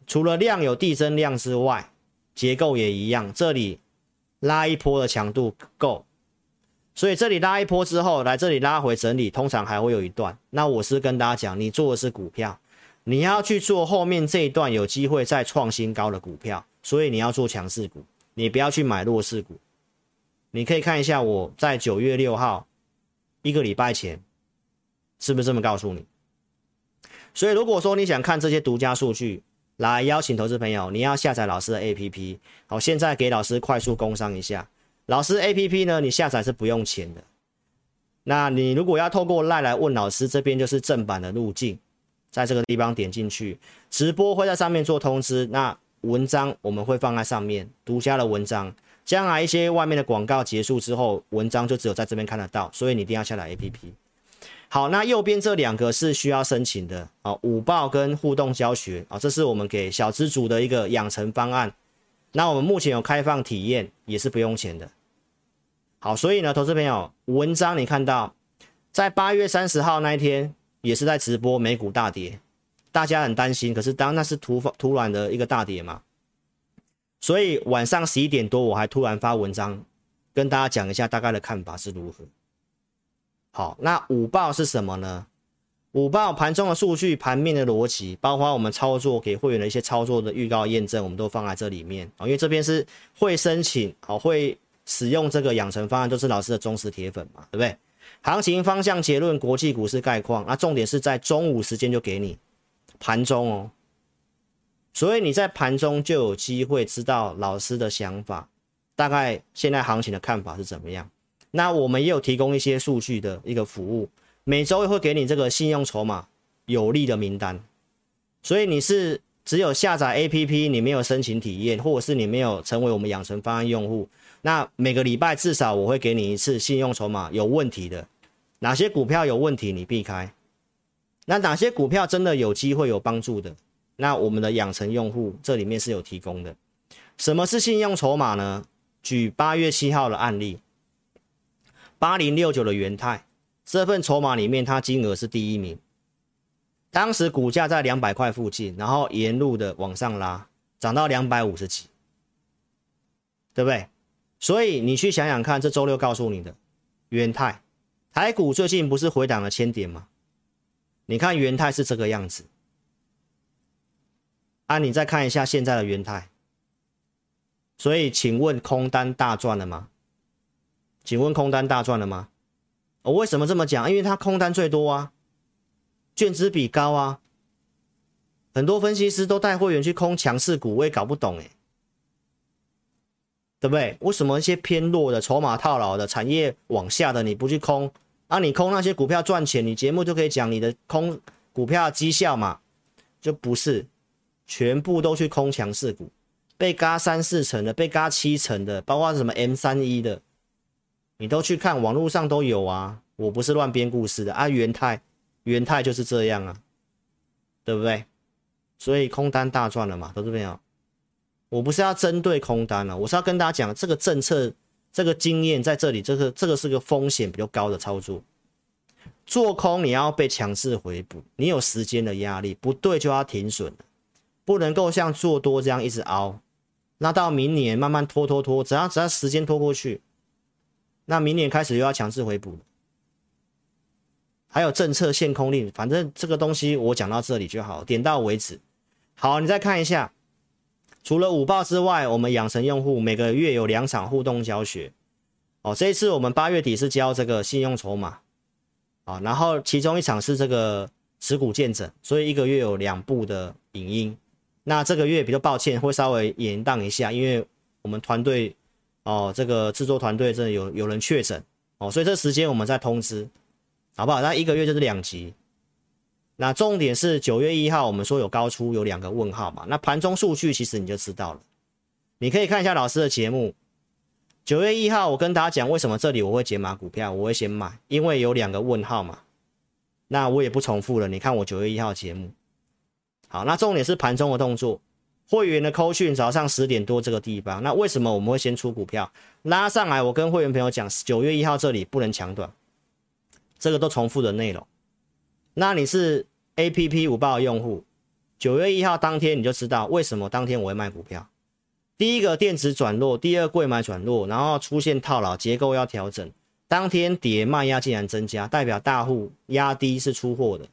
除了量有递增量之外，结构也一样，这里拉一波的强度够。所以这里拉一波之后，来这里拉回整理，通常还会有一段。那我是跟大家讲，你做的是股票，你要去做后面这一段有机会再创新高的股票，所以你要做强势股，你不要去买弱势股。你可以看一下我在九月六号一个礼拜前是不是这么告诉你？所以如果说你想看这些独家数据，来邀请投资朋友，你要下载老师的 APP。好，现在给老师快速工商一下。老师 APP 呢，你下载是不用钱的。那你如果要透过 LINE 来问老师，这边就是正版的路径，在这个地方点进去，直播会在上面做通知。那文章我们会放在上面，独家的文章。将来一些外面的广告结束之后，文章就只有在这边看得到，所以你一定要下载 APP。好，那右边这两个是需要申请的啊，午报跟互动教学啊，这是我们给小资族的一个养成方案。那我们目前有开放体验，也是不用钱的。好，所以呢，投资朋友，文章你看到，在八月三十号那一天也是在直播美股大跌，大家很担心，可是当那是突发突然的一个大跌嘛，所以晚上十一点多我还突然发文章跟大家讲一下大概的看法是如何。好，那午报是什么呢？五报盘中的数据、盘面的逻辑，包括我们操作给会员的一些操作的预告验证，我们都放在这里面啊，因为这边是会申请，好会。使用这个养成方案都是老师的忠实铁粉嘛，对不对？行情方向结论，国际股市概况，那重点是在中午时间就给你盘中哦，所以你在盘中就有机会知道老师的想法，大概现在行情的看法是怎么样。那我们也有提供一些数据的一个服务，每周会给你这个信用筹码有利的名单。所以你是只有下载 APP，你没有申请体验，或者是你没有成为我们养成方案用户，那每个礼拜至少我会给你一次信用筹码有问题的，哪些股票有问题你避开，那哪些股票真的有机会有帮助的，那我们的养成用户这里面是有提供的。什么是信用筹码呢？举八月七号的案例，八零六九的元泰这份筹码里面，它金额是第一名。当时股价在两百块附近，然后沿路的往上拉，涨到两百五十几，对不对？所以你去想想看，这周六告诉你的元泰，台股最近不是回档了千点吗？你看元泰是这个样子，啊，你再看一下现在的元泰，所以请问空单大赚了吗？请问空单大赚了吗？我为什么这么讲？因为它空单最多啊。券资比高啊，很多分析师都带会员去空强势股，我也搞不懂哎，对不对？为什么一些偏弱的、筹码套牢的、产业往下的你不去空？啊，你空那些股票赚钱，你节目就可以讲你的空股票绩效嘛？就不是，全部都去空强势股，被嘎三四成的，被嘎七成的，包括什么 M 三一的，你都去看，网络上都有啊，我不是乱编故事的啊，元太。元太就是这样啊，对不对？所以空单大赚了嘛，投资朋友，我不是要针对空单了，我是要跟大家讲这个政策，这个经验在这里，这个这个是个风险比较高的操作。做空你要被强势回补，你有时间的压力，不对就要停损，不能够像做多这样一直熬，那到明年慢慢拖拖拖，只要只要时间拖过去，那明年开始又要强制回补。还有政策限空令，反正这个东西我讲到这里就好，点到为止。好，你再看一下，除了五报之外，我们养成用户每个月有两场互动教学。哦，这一次我们八月底是教这个信用筹码，啊，然后其中一场是这个持股见证，所以一个月有两部的影音。那这个月比较抱歉，会稍微延宕一下，因为我们团队哦，这个制作团队真的有有人确诊哦，所以这时间我们再通知。好不好？那一个月就是两集。那重点是九月一号，我们说有高出有两个问号嘛？那盘中数据其实你就知道了。你可以看一下老师的节目。九月一号，我跟大家讲为什么这里我会解码股票，我会先买，因为有两个问号嘛。那我也不重复了。你看我九月一号节目。好，那重点是盘中的动作。会员的扣讯早上十点多这个地方，那为什么我们会先出股票拉上来？我跟会员朋友讲，九月一号这里不能抢短。这个都重复的内容，那你是 APP 五报的用户，九月一号当天你就知道为什么当天我会卖股票。第一个电子转弱，第二柜买转弱，然后出现套牢结构要调整，当天跌卖压竟然增加，代表大户压低是出货的，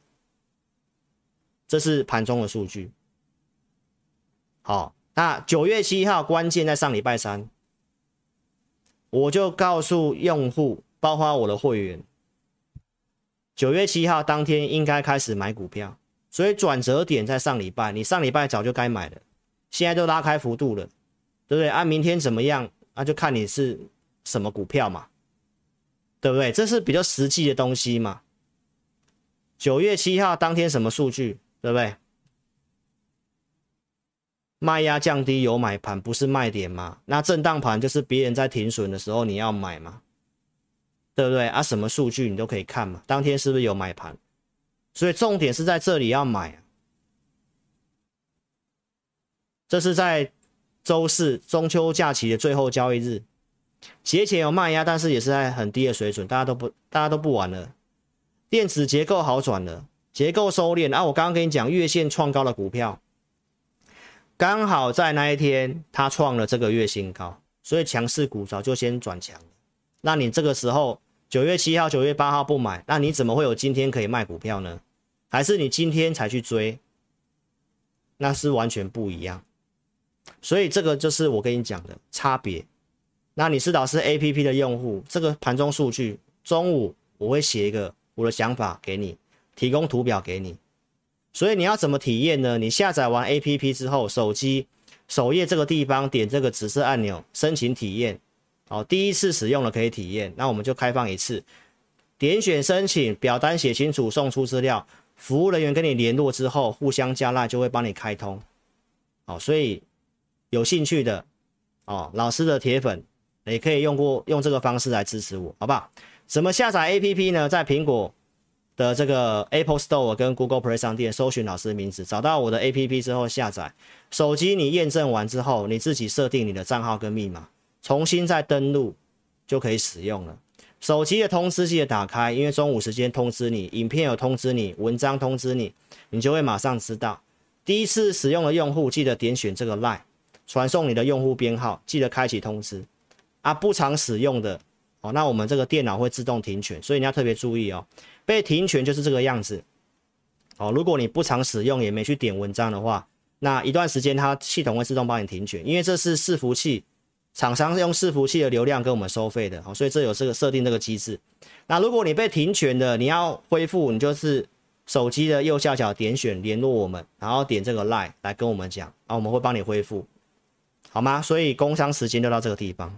这是盘中的数据。好，那九月七号关键在上礼拜三，我就告诉用户，包括我的会员。九月七号当天应该开始买股票，所以转折点在上礼拜，你上礼拜早就该买了，现在都拉开幅度了，对不对？啊、明天怎么样？那、就看你是什么股票嘛，对不对？这是比较实际的东西嘛。九月七号当天什么数据，对不对？卖压降低有买盘，不是卖点吗？那震荡盘就是别人在停损的时候你要买嘛。对不对啊？什么数据你都可以看嘛。当天是不是有买盘？所以重点是在这里要买啊。这是在周四中秋假期的最后交易日，节前有卖压，但是也是在很低的水准，大家都不大家都不玩了。电子结构好转了，结构收敛啊。我刚刚跟你讲，月线创高的股票，刚好在那一天它创了这个月新高，所以强势股早就先转强。那你这个时候。九月七号、九月八号不买，那你怎么会有今天可以卖股票呢？还是你今天才去追？那是完全不一样。所以这个就是我跟你讲的差别。那你是老师 APP 的用户，这个盘中数据，中午我会写一个我的想法给你，提供图表给你。所以你要怎么体验呢？你下载完 APP 之后，手机首页这个地方点这个紫色按钮，申请体验。好，第一次使用了可以体验，那我们就开放一次，点选申请，表单写清楚，送出资料，服务人员跟你联络之后，互相加赖就会帮你开通。好，所以有兴趣的哦，老师的铁粉也可以用过用这个方式来支持我，好不好？怎么下载 APP 呢？在苹果的这个 Apple Store 跟 Google Play 商店搜寻老师的名字，找到我的 APP 之后下载，手机你验证完之后，你自己设定你的账号跟密码。重新再登录就可以使用了。手机的通知记得打开，因为中午时间通知你，影片有通知你，文章通知你，你就会马上知道。第一次使用的用户记得点选这个 LINE，传送你的用户编号，记得开启通知。啊，不常使用的哦，那我们这个电脑会自动停权，所以你要特别注意哦。被停权就是这个样子哦。如果你不常使用也没去点文章的话，那一段时间它系统会自动帮你停权，因为这是伺服器。厂商是用伺服器的流量跟我们收费的，所以这有这个设定这个机制。那如果你被停权的，你要恢复，你就是手机的右下角点选联络我们，然后点这个 line 来跟我们讲，啊，我们会帮你恢复，好吗？所以工商时间就到这个地方。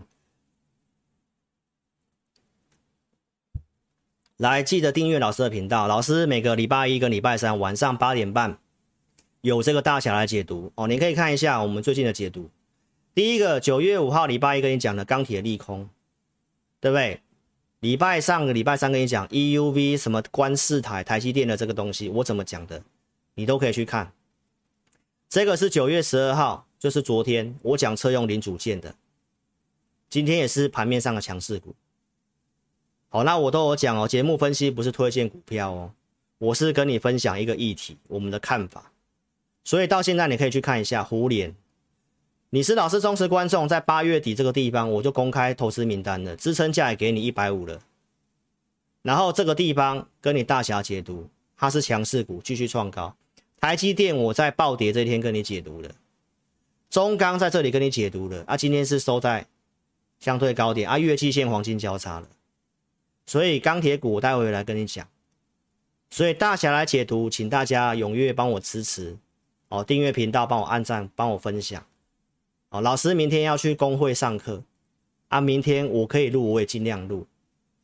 来，记得订阅老师的频道，老师每个礼拜一跟礼拜三晚上八点半有这个大侠来解读哦，你可以看一下我们最近的解读。第一个九月五号礼拜一跟你讲的钢铁利空，对不对？礼拜上个礼拜三跟你讲 EUV 什么观四台台积电的这个东西，我怎么讲的，你都可以去看。这个是九月十二号，就是昨天我讲车用零组件的，今天也是盘面上的强势股。好，那我都有讲哦，节目分析不是推荐股票哦，我是跟你分享一个议题，我们的看法。所以到现在你可以去看一下胡连。你是老师忠实观众，在八月底这个地方，我就公开投资名单了，支撑价也给你一百五了。然后这个地方跟你大侠解读，它是强势股，继续创高。台积电我在暴跌这天跟你解读了，中钢在这里跟你解读了，啊，今天是收在相对高点，啊，月季线黄金交叉了。所以钢铁股待会来跟你讲，所以大侠来解读，请大家踊跃帮我支持哦，订阅频道，帮我按赞，帮我分享。哦，老师明天要去公会上课啊，明天我可以录，我也尽量录，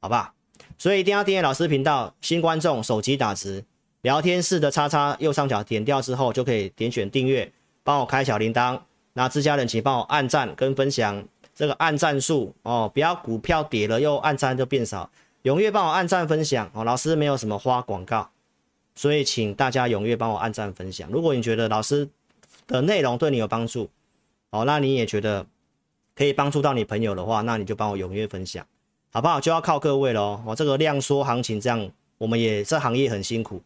好吧？所以一定要订阅老师频道。新观众手机打字，聊天室的叉叉右上角点掉之后，就可以点选订阅，帮我开小铃铛。那自家人请帮我按赞跟分享，这个按赞数哦，不要股票跌了又按赞就变少，踊跃帮我按赞分享哦。老师没有什么花广告，所以请大家踊跃帮我按赞分享。如果你觉得老师的内容对你有帮助，哦，那你也觉得可以帮助到你朋友的话，那你就帮我踊跃分享，好不好？就要靠各位喽。我、这个量缩行情这样，我们也这行业很辛苦，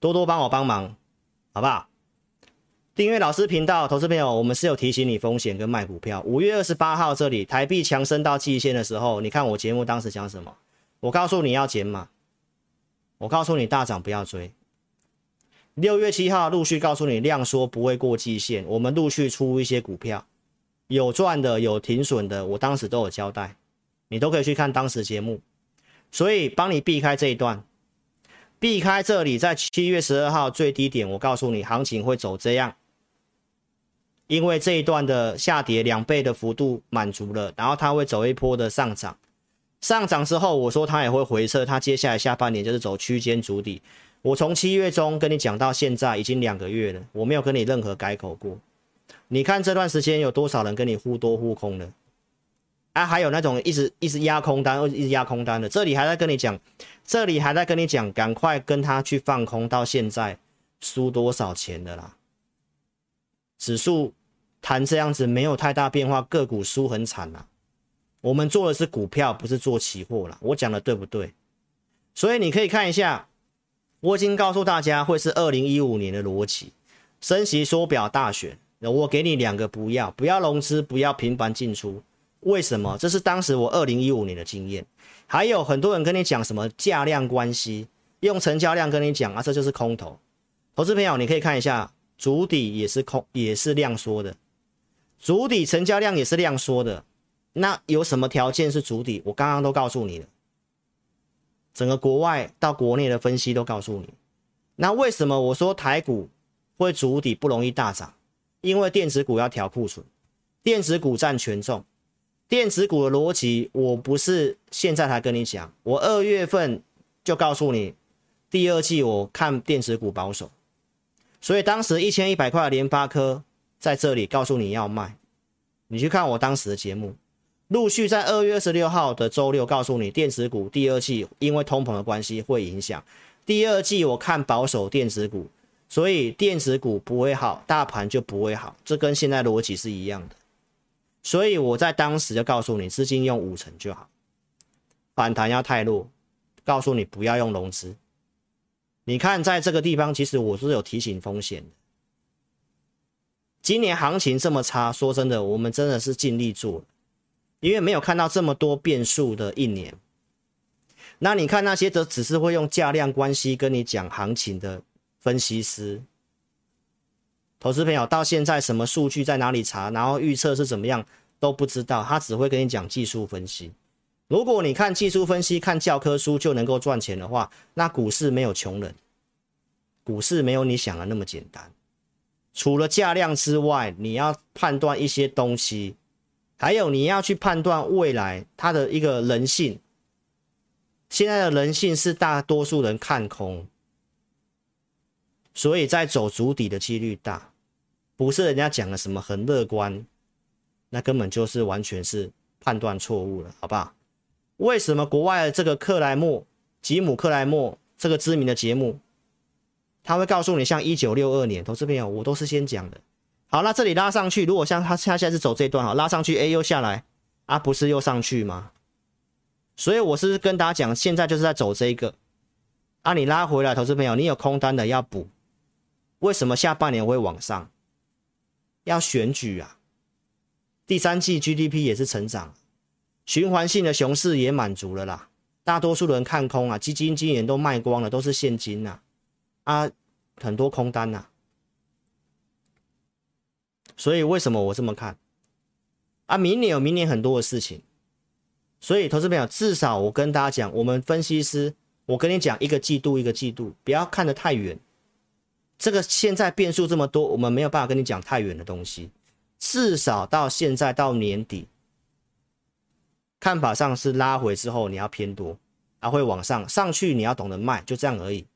多多帮我帮忙，好不好？订阅老师频道，投资朋友，我们是有提醒你风险跟卖股票。五月二十八号这里台币强升到季线的时候，你看我节目当时讲什么？我告诉你要减码，我告诉你大涨不要追。六月七号陆续告诉你量缩不会过季线，我们陆续出一些股票，有赚的有停损的，我当时都有交代，你都可以去看当时节目，所以帮你避开这一段，避开这里，在七月十二号最低点，我告诉你行情会走这样，因为这一段的下跌两倍的幅度满足了，然后它会走一波的上涨，上涨之后我说它也会回撤，它接下来下半年就是走区间筑底。我从七月中跟你讲到现在已经两个月了，我没有跟你任何改口过。你看这段时间有多少人跟你互多互空的？啊，还有那种一直一直压空单，一直压空单的，这里还在跟你讲，这里还在跟你讲，赶快跟他去放空，到现在输多少钱的啦？指数弹这样子没有太大变化，个股输很惨啦。我们做的是股票，不是做期货啦。我讲的对不对？所以你可以看一下。我已经告诉大家会是二零一五年的逻辑，升息缩表大选，我给你两个不要，不要融资，不要频繁进出，为什么？这是当时我二零一五年的经验。还有很多人跟你讲什么价量关系，用成交量跟你讲啊，这就是空头。投资朋友，你可以看一下，主底也是空，也是量缩的，主底成交量也是量缩的，那有什么条件是筑底？我刚刚都告诉你了。整个国外到国内的分析都告诉你，那为什么我说台股会筑底不容易大涨？因为电子股要调库存，电子股占权重。电子股的逻辑，我不是现在才跟你讲，我二月份就告诉你，第二季我看电子股保守，所以当时一千一百块的联发科在这里告诉你要卖，你去看我当时的节目，陆续在二月二十六号的周六告诉你，电子股第二季因为通膨的关系会影响，第二季我看保守电子股，所以电子股不会好，大盘就不会好，这跟现在逻辑是一样的。所以我在当时就告诉你，资金用五成就好，反弹要太弱，告诉你不要用融资。你看，在这个地方，其实我是有提醒风险的。今年行情这么差，说真的，我们真的是尽力做了，因为没有看到这么多变数的一年。那你看那些则只是会用价量关系跟你讲行情的分析师。投资朋友到现在什么数据在哪里查，然后预测是怎么样都不知道，他只会跟你讲技术分析。如果你看技术分析、看教科书就能够赚钱的话，那股市没有穷人，股市没有你想的那么简单。除了价量之外，你要判断一些东西，还有你要去判断未来它的一个人性。现在的人性是大多数人看空，所以在走足底的几率大。不是人家讲的什么很乐观，那根本就是完全是判断错误了，好不好？为什么国外的这个克莱默、吉姆克莱默这个知名的节目，他会告诉你，像一九六二年，投资朋友，我都是先讲的。好，那这里拉上去，如果像他他现在是走这一段，哈，拉上去，A 又下来，啊，不是又上去吗？所以我是跟大家讲，现在就是在走这个，啊，你拉回来，投资朋友，你有空单的要补。为什么下半年会往上？要选举啊！第三季 GDP 也是成长，循环性的熊市也满足了啦。大多数人看空啊，基金经理都卖光了，都是现金呐，啊，很多空单呐。所以为什么我这么看？啊，明年有明年很多的事情，所以投资朋友，至少我跟大家讲，我们分析师，我跟你讲一个季度一个季度，不要看得太远。这个现在变数这么多，我们没有办法跟你讲太远的东西。至少到现在到年底，看法上是拉回之后你要偏多，还会往上上去，你要懂得卖，就这样而已。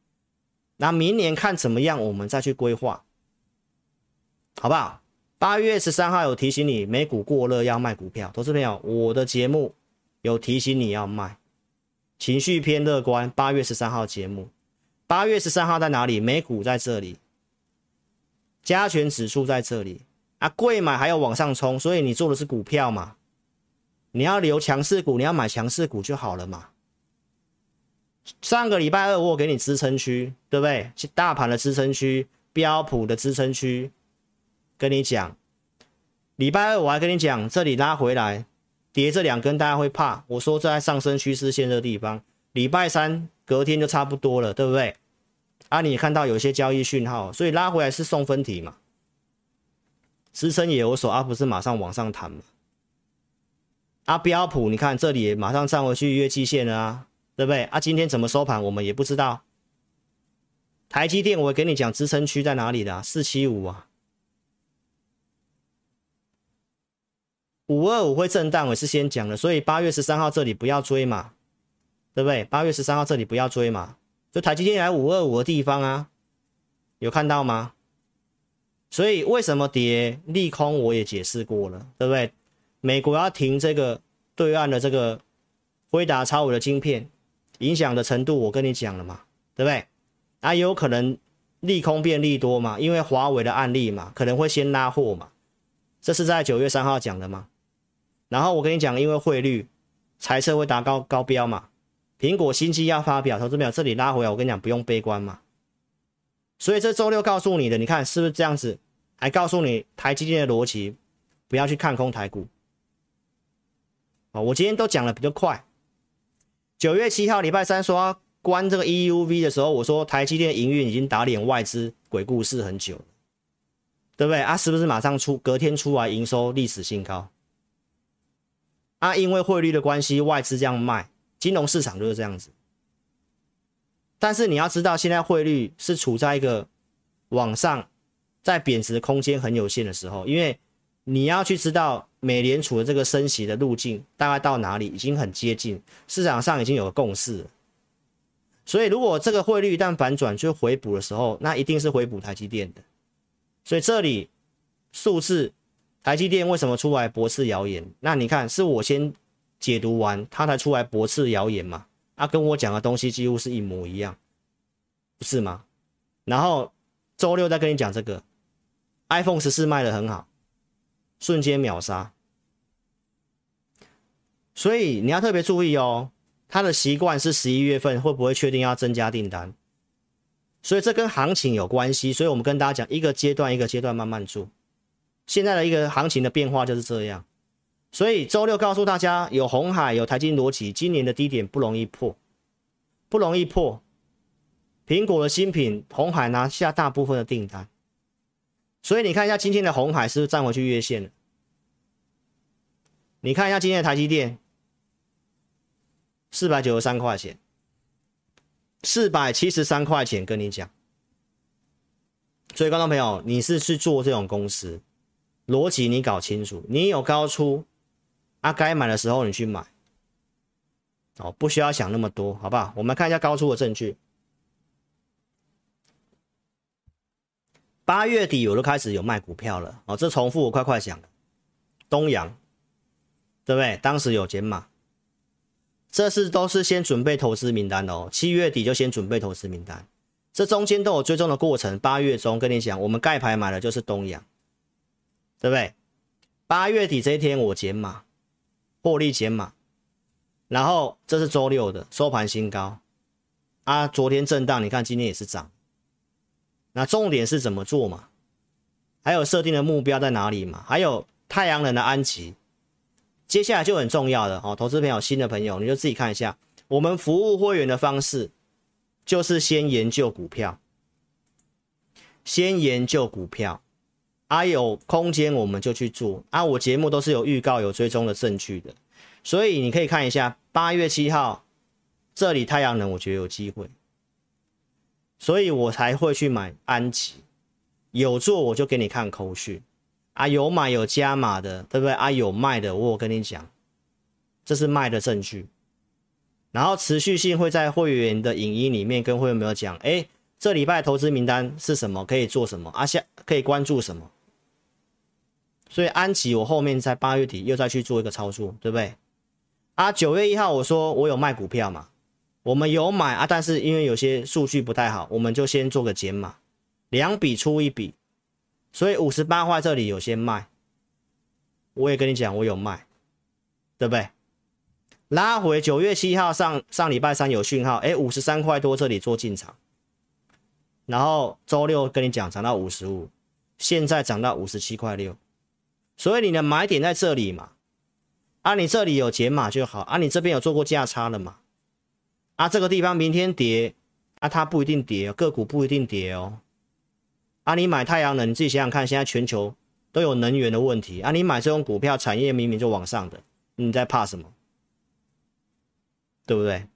那明年看怎么样，我们再去规划，好不好？八月十三号有提醒你美股过热要卖股票，投资朋友，我的节目有提醒你要卖，情绪偏乐观。八月十三号节目。八月十三号在哪里？美股在这里，加权指数在这里啊，贵买还要往上冲，所以你做的是股票嘛？你要留强势股，你要买强势股就好了嘛。上个礼拜二我给你支撑区，对不对？大盘的支撑区，标普的支撑区，跟你讲。礼拜二我还跟你讲，这里拉回来，叠这两根大家会怕。我说在上升趋势线这个地方，礼拜三。隔天就差不多了，对不对？啊，你看到有些交易讯号，所以拉回来是送分题嘛，支撑也有所，而、啊、不是马上往上弹嘛。啊，标普你看这里马上站回去月季线了啊，对不对？啊，今天怎么收盘我们也不知道。台积电我给你讲支撑区在哪里的，四七五啊，五二五会震荡，我是先讲的，所以八月十三号这里不要追嘛。对不对？八月十三号这里不要追嘛，就台积电来五二五的地方啊，有看到吗？所以为什么跌利空我也解释过了，对不对？美国要停这个对岸的这个辉达、超微的晶片，影响的程度我跟你讲了嘛，对不对？啊，有可能利空变利多嘛，因为华为的案例嘛，可能会先拉货嘛，这是在九月三号讲的嘛。然后我跟你讲，因为汇率财测会达高高标嘛。苹果新机要发表，投资没有？这里拉回来，我跟你讲，不用悲观嘛。所以这周六告诉你的，你看是不是这样子？还告诉你台积电的逻辑，不要去看空台股。啊，我今天都讲的比较快。九月七号礼拜三说要关这个 EUV 的时候，我说台积电营运已经打脸外资鬼故事很久了，对不对？啊，是不是马上出隔天出来营收历史新高？啊，因为汇率的关系，外资这样卖。金融市场就是这样子，但是你要知道，现在汇率是处在一个往上在贬值的空间很有限的时候，因为你要去知道美联储的这个升息的路径大概到哪里，已经很接近，市场上已经有个共识。所以如果这个汇率一旦反转就回补的时候，那一定是回补台积电的。所以这里数字台积电为什么出来驳斥谣言？那你看是我先解读完，他才出来驳斥谣言嘛？啊，跟我讲的东西几乎是一模一样，不是吗？然后周六再跟你讲这个，iPhone 十四卖得很好，瞬间秒杀。所以你要特别注意哦，他的习惯是十一月份会不会确定要增加订单？所以这跟行情有关系。所以我们跟大家讲，一个阶段一个阶段慢慢做。现在的一个行情的变化就是这样。所以周六告诉大家，有红海，有台晶、罗启，今年的低点不容易破，不容易破。苹果的新品，红海拿下大部分的订单。所以你看一下今天的红海是不是站回去月线了？你看一下今天的台积电，四百九十三块钱，四百七十三块钱，跟你讲。所以观众朋友，你是去做这种公司，逻辑你搞清楚，你有高出。啊，该买的时候你去买，哦，不需要想那么多，好不好？我们看一下高出的证据。八月底我都开始有卖股票了，哦，这重复我快快讲。东阳，对不对？当时有减码，这是都是先准备投资名单的哦。七月底就先准备投资名单，这中间都有追踪的过程。八月中跟你讲，我们盖牌买的就是东阳，对不对？八月底这一天我减码。获利减码，然后这是周六的收盘新高啊！昨天震荡，你看今天也是涨。那重点是怎么做嘛？还有设定的目标在哪里嘛？还有太阳能的安吉，接下来就很重要的哦。投资朋友，新的朋友你就自己看一下，我们服务会员的方式就是先研究股票，先研究股票。啊，有空间我们就去做啊！我节目都是有预告、有追踪的证据的，所以你可以看一下八月七号这里太阳能，我觉得有机会，所以我才会去买安吉。有做我就给你看口讯啊，有买有加码的，对不对啊？有卖的，我跟你讲，这是卖的证据。然后持续性会在会员的影音里面跟会员朋友讲，哎，这礼拜投资名单是什么？可以做什么？啊，下可以关注什么？所以安琪，我后面在八月底又再去做一个操作，对不对？啊，九月一号我说我有卖股票嘛，我们有买啊，但是因为有些数据不太好，我们就先做个减码，两笔出一笔，所以五十八块这里有先卖，我也跟你讲我有卖，对不对？拉回九月七号上上礼拜三有讯号，哎，五十三块多这里做进场，然后周六跟你讲涨到五十五，现在涨到五十七块六。所以你的买点在这里嘛？啊，你这里有减码就好啊，你这边有做过价差了嘛？啊，这个地方明天跌啊，它不一定跌，个股不一定跌哦。啊，你买太阳能，你自己想想看，现在全球都有能源的问题啊，你买这种股票，产业明明就往上的，你在怕什么？对不对？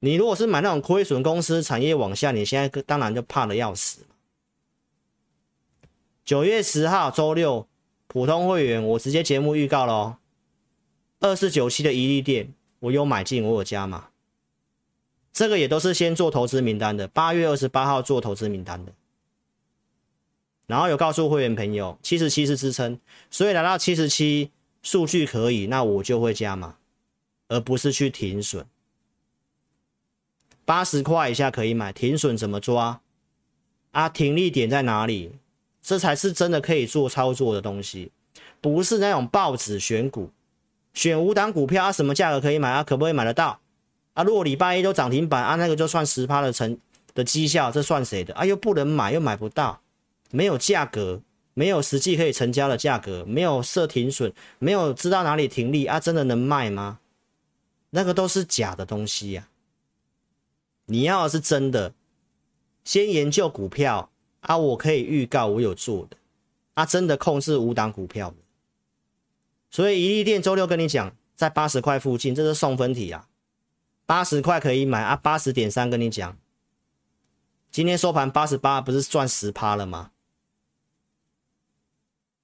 你如果是买那种亏损公司，产业往下，你现在当然就怕的要死。九月十号周六。普通会员，我直接节目预告喽，二四九七的一利店，我有买进，我有加码，这个也都是先做投资名单的，八月二十八号做投资名单的，然后有告诉会员朋友，七十七是支撑，所以来到七十七，数据可以，那我就会加码，而不是去停损。八十块以下可以买，停损怎么抓？啊，停利点在哪里？这才是真的可以做操作的东西，不是那种报纸选股，选五档股票啊，什么价格可以买啊？可不可以买得到啊？如果礼拜一都涨停板啊，那个就算十趴的成的绩效，这算谁的啊？又不能买，又买不到，没有价格，没有实际可以成交的价格，没有设停损，没有知道哪里停利啊？真的能卖吗？那个都是假的东西呀、你要的是真的，先研究股票。啊，我可以预告我有做的，啊，真的控制五档股票的，所以一利店周六跟你讲，在八十块附近，这是送分题啊，八十块可以买啊，八十点三跟你讲，今天收盘八十八，不是赚十趴了吗？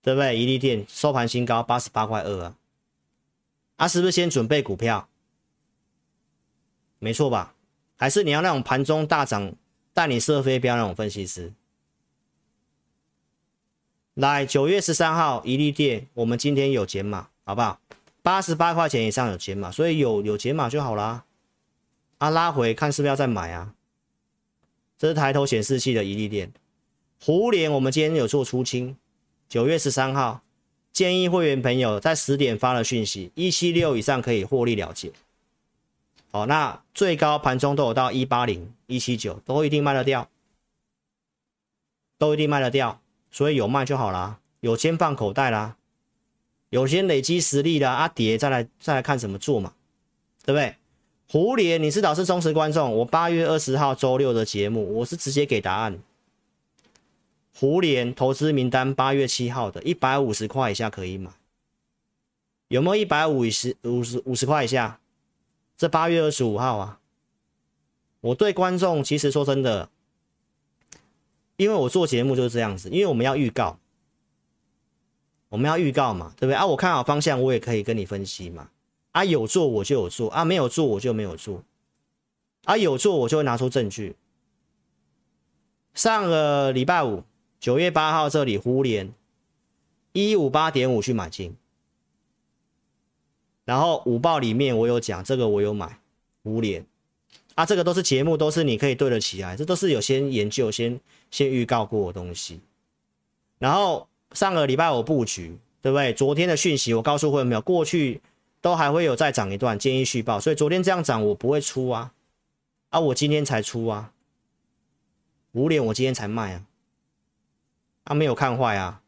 对不对？一利店收盘新高八十八块二啊，啊，是不是先准备股票？没错吧？还是你要那种盘中大涨带你射飞镖那种分析师？来，九月十三号一利电，我们今天有减码，好不好？八十八块钱以上有减码，所以有有减码就好啦。啊，拉回看是不是要再买啊？这是抬头显示器的一利电，胡连我们今天有做出清。九月十三号，建议会员朋友在十点发了讯息，一七六以上可以获利了结。好，那最高盘中都有到一八零、一七九，都一定卖得掉，都一定卖得掉，所以有卖就好啦，有先放口袋啦，有先累积实力啦，阿、啊、跌再来再来看怎么做嘛，对不对？胡莲，你是老师忠实观众，我八月二十号周六的节目，我是直接给答案。胡莲投资名单八月七号的一百五十块以下可以买，有没有一百五十五十五十块以下？这八月二十五号啊，我对观众其实说真的，因为我做节目就是这样子，因为我们要预告，我们要预告嘛，对不对啊？我看好方向，我也可以跟你分析嘛。啊，有做我就有做啊，没有做我就没有做，啊，有做我就会拿出证据。上个礼拜五。九月八号这里胡连一五八点五去买进，然后五报里面我有讲这个我有买胡连啊，这个都是节目，都是你可以对得起来，这都是有先研究、先先预告过的东西。然后上个礼拜我布局，对不对？昨天的讯息我告诉会员没有？过去都还会有再涨一段，建议续报。所以昨天这样涨我不会出啊，啊，我今天才出啊，五连我今天才卖啊。啊，没有看坏啊，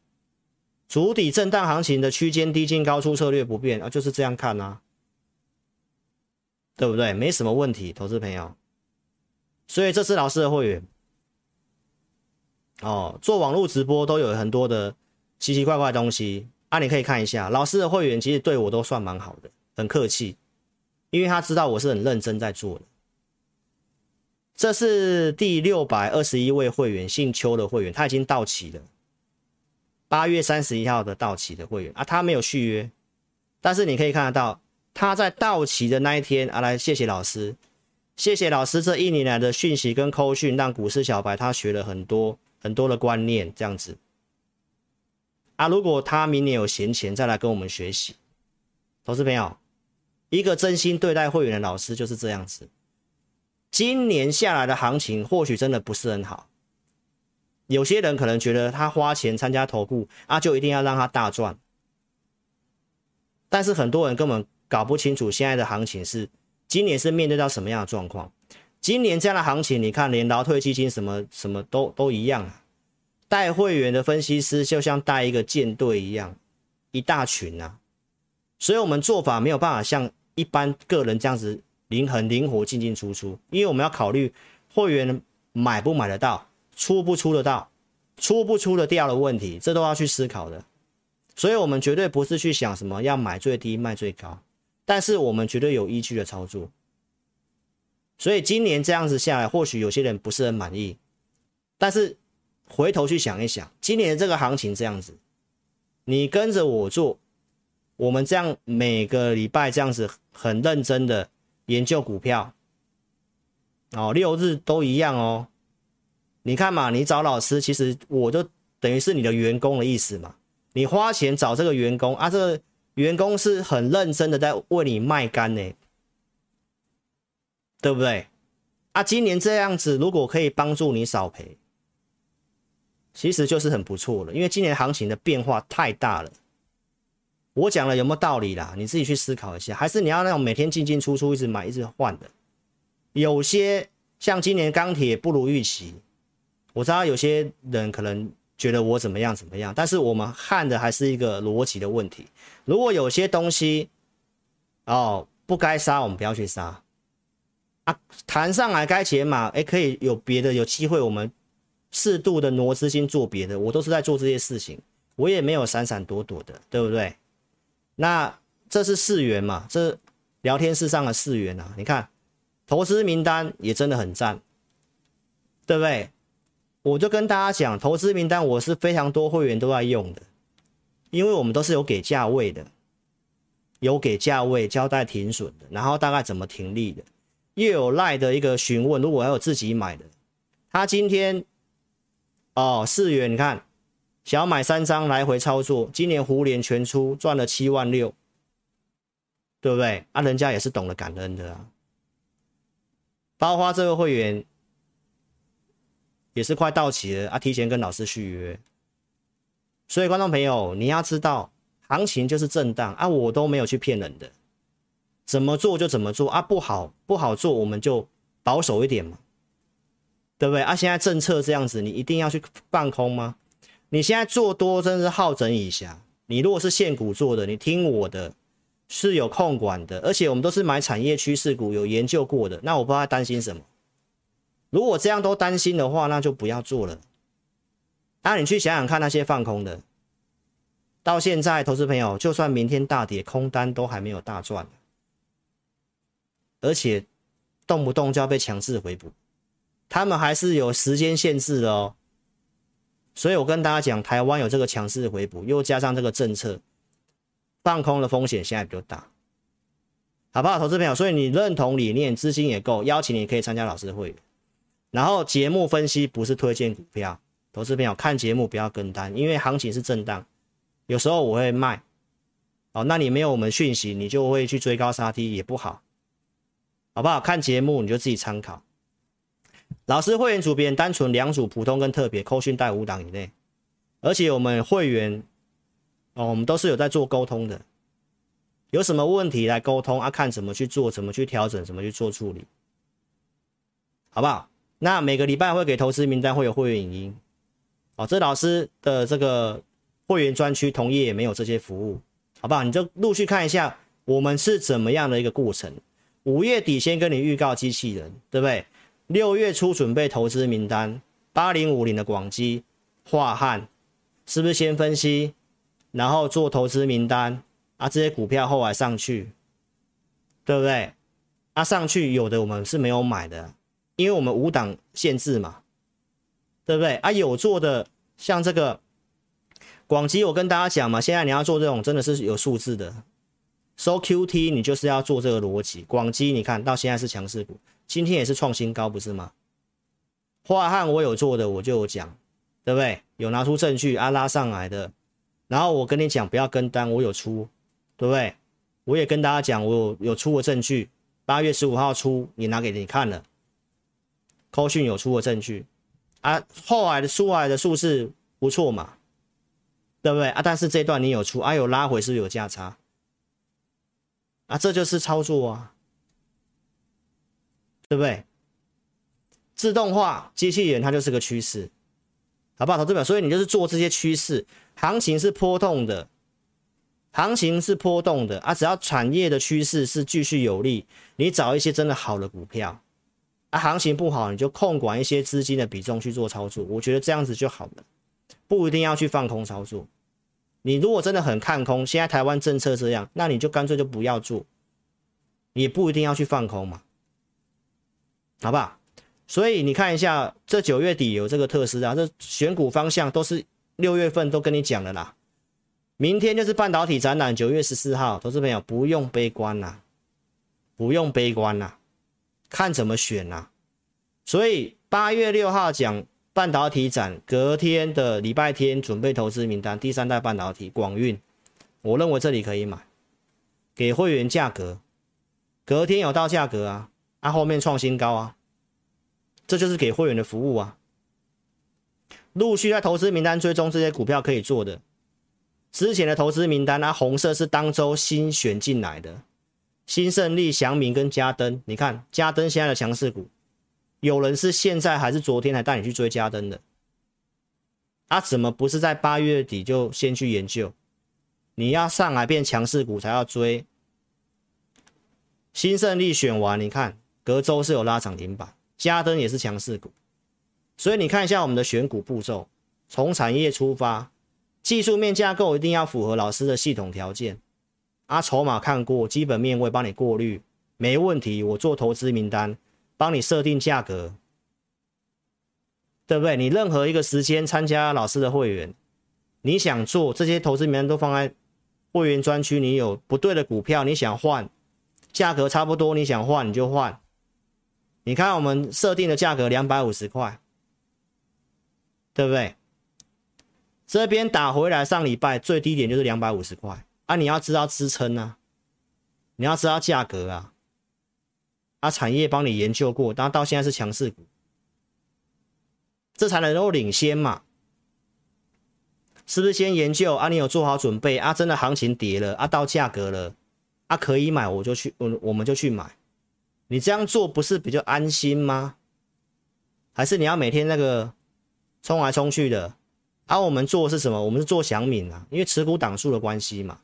主底震荡行情的区间低进高出策略不变啊，就是这样看啊，对不对？没什么问题，投资朋友。所以这是老师的会员哦，做网络直播都有很多的奇奇怪怪的东西啊，你可以看一下。老师的会员其实对我都算蛮好的，很客气，因为他知道我是很认真在做的。这是第六百二十一位会员，姓邱的会员，他已经到期了。八月三十一号的到期的会员啊，他没有续约，但是你可以看得到，他在到期的那一天啊，来谢谢老师，谢谢老师这一年来的讯息跟扣讯，让股市小白他学了很多很多的观念，这样子。啊，如果他明年有闲钱再来跟我们学习，投资朋友，一个真心对待会员的老师就是这样子。今年下来的行情或许真的不是很好，有些人可能觉得他花钱参加投顾啊，就一定要让他大赚。但是很多人根本搞不清楚现在的行情是今年是面对到什么样的状况。今年这样的行情，你看连劳退基金什么什么都都一样啊，带会员的分析师就像带一个舰队一样，一大群啊。所以我们做法没有办法像一般个人这样子。灵很灵活进进出出，因为我们要考虑会员买不买得到，出不出得到，出不出得掉的问题，这都要去思考的。所以，我们绝对不是去想什么要买最低卖最高，但是我们绝对有依据的操作。所以今年这样子下来，或许有些人不是很满意，但是回头去想一想，今年这个行情这样子，你跟着我做，我们这样每个礼拜这样子很认真的。研究股票，哦，六日都一样哦。你看嘛，你找老师，其实我就等于是你的员工的意思嘛。你花钱找这个员工啊，这员工是很认真的在为你卖肝呢，对不对？啊，今年这样子，如果可以帮助你少赔，其实就是很不错了。因为今年行情的变化太大了。我讲了有没有道理啦？你自己去思考一下，还是你要那种每天进进出出，一直买一直换的？有些像今年钢铁不如预期，我知道有些人可能觉得我怎么样怎么样，但是我们看的还是一个逻辑的问题。如果有些东西哦不该杀，我们不要去杀啊。谈上来该解码，哎，可以有别的有机会，我们适度的挪资金做别的。我都是在做这些事情，我也没有闪闪躲躲的，对不对？那这是四元嘛？这聊天室上的四元啊，你看投资名单也真的很赞，对不对？我就跟大家讲，投资名单我是非常多会员都在用的，因为我们都是有给价位的，有给价位交代停损的，然后大概怎么停利的，又有赖的一个询问。如果还有自己买的，他今天哦四元，你看想要买三张来回操作，今年胡连全出赚了七万六，对不对？啊，人家也是懂得感恩的啊。包括这个会员。也是快到期了啊！提前跟老师续约，所以观众朋友，你要知道，行情就是震荡啊！我都没有去骗人的，怎么做就怎么做啊！不好不好做，我们就保守一点嘛，对不对啊？现在政策这样子，你一定要去放空吗？你现在做多真是好整以暇。你如果是现股做的，你听我的，是有控管的，而且我们都是买产业趋势股，有研究过的，那我不知道担心什么。如果这样都担心的话，那就不要做了。那你去想想看，那些放空的，到现在，投资朋友，就算明天大跌，空单都还没有大赚，而且动不动就要被强制回补，他们还是有时间限制的哦。所以我跟大家讲，台湾有这个强制回补，又加上这个政策，放空的风险现在比较大，好不好，投资朋友？所以你认同理念，资金也够，邀请你可以参加老师的会员。然后节目分析不是推荐股票，投资朋友看节目不要跟单，因为行情是震荡，有时候我会卖，哦，那你没有我们讯息，你就会去追高杀低也不好，好不好？看节目你就自己参考。老师会员组别单纯两组，普通跟特别，扣讯带五档以内，而且我们会员哦，我们都是有在做沟通的，有什么问题来沟通啊？看怎么去做，怎么去调整，怎么去做处理，好不好？那每个礼拜会给投资名单会有会员影音，哦，这老师的这个会员专区同业也没有这些服务，好不好？你就陆续看一下我们是怎么样的一个过程。五月底先跟你预告机器人，对不对？六月初准备投资名单，八零五零的广基、化汉，是不是先分析，然后做投资名单啊？这些股票后来上去，对不对？啊，上去有的我们是没有买的。因为我们五档限制嘛，对不对啊？有做的像这个广基，我跟大家讲嘛，现在你要做这种真的是有数字的，收 QT 你就是要做这个逻辑。广基你看到现在是强势股，今天也是创新高，不是吗？华汉我有做的，我就有讲，对不对？有拿出证据啊，拉上来的，然后我跟你讲不要跟单，我有出，对不对？我也跟大家讲，我有有出过证据，八月十五号出，也拿给你看了。扣讯有出过证据啊，后来的出来的数字不错嘛，对不对啊？但是这段你有出啊，有拉回是不是有价差啊？这就是操作啊，对不对？自动化机器人它就是个趋势，好不好？投资表，所以你就是做这些趋势，行情是波动的，行情是波动的啊。只要产业的趋势是继续有利，你找一些真的好的股票。啊，行情不好，你就控管一些资金的比重去做操作，我觉得这样子就好了，不一定要去放空操作。你如果真的很看空，现在台湾政策这样，那你就干脆就不要做，也不一定要去放空嘛，好不好？所以你看一下，这九月底有这个特斯拉，这选股方向都是六月份都跟你讲了啦。明天就是半导体展览，九月十四号，投资朋友不用悲观啦，不用悲观啦。看怎么选呐、啊，所以八月六号讲半导体展，隔天的礼拜天准备投资名单，第三代半导体广运，我认为这里可以买，给会员价格，隔天有到价格啊，啊后面创新高啊，这就是给会员的服务啊，陆续在投资名单追踪这些股票可以做的，之前的投资名单啊，红色是当周新选进来的。新胜利、祥明跟嘉登，你看嘉登现在的强势股，有人是现在还是昨天才带你去追嘉登的？啊，怎么不是在八月底就先去研究？你要上来变强势股才要追。新胜利选完，你看隔周是有拉涨停板，嘉登也是强势股，所以你看一下我们的选股步骤，从产业出发，技术面架构一定要符合老师的系统条件。啊，筹码看过，基本面我也帮你过滤，没问题，我做投资名单，帮你设定价格，对不对？你任何一个时间参加老师的会员，你想做这些投资名单都放在会员专区。你有不对的股票，你想换，价格差不多，你想换你就换。你看我们设定的价格两百五十块，对不对？这边打回来，上礼拜最低点就是两百五十块啊！你要知道支撑啊，你要知道价格啊，啊，产业帮你研究过，然后到现在是强势股，这才能够领先嘛？是不是先研究啊？你有做好准备啊？真的行情跌了啊，到价格了啊，可以买我就去，我我们就去买。你这样做不是比较安心吗？还是你要每天那个冲来冲去的？而、啊、我们做的是什么？我们是做祥敏啊，因为持股档数的关系嘛。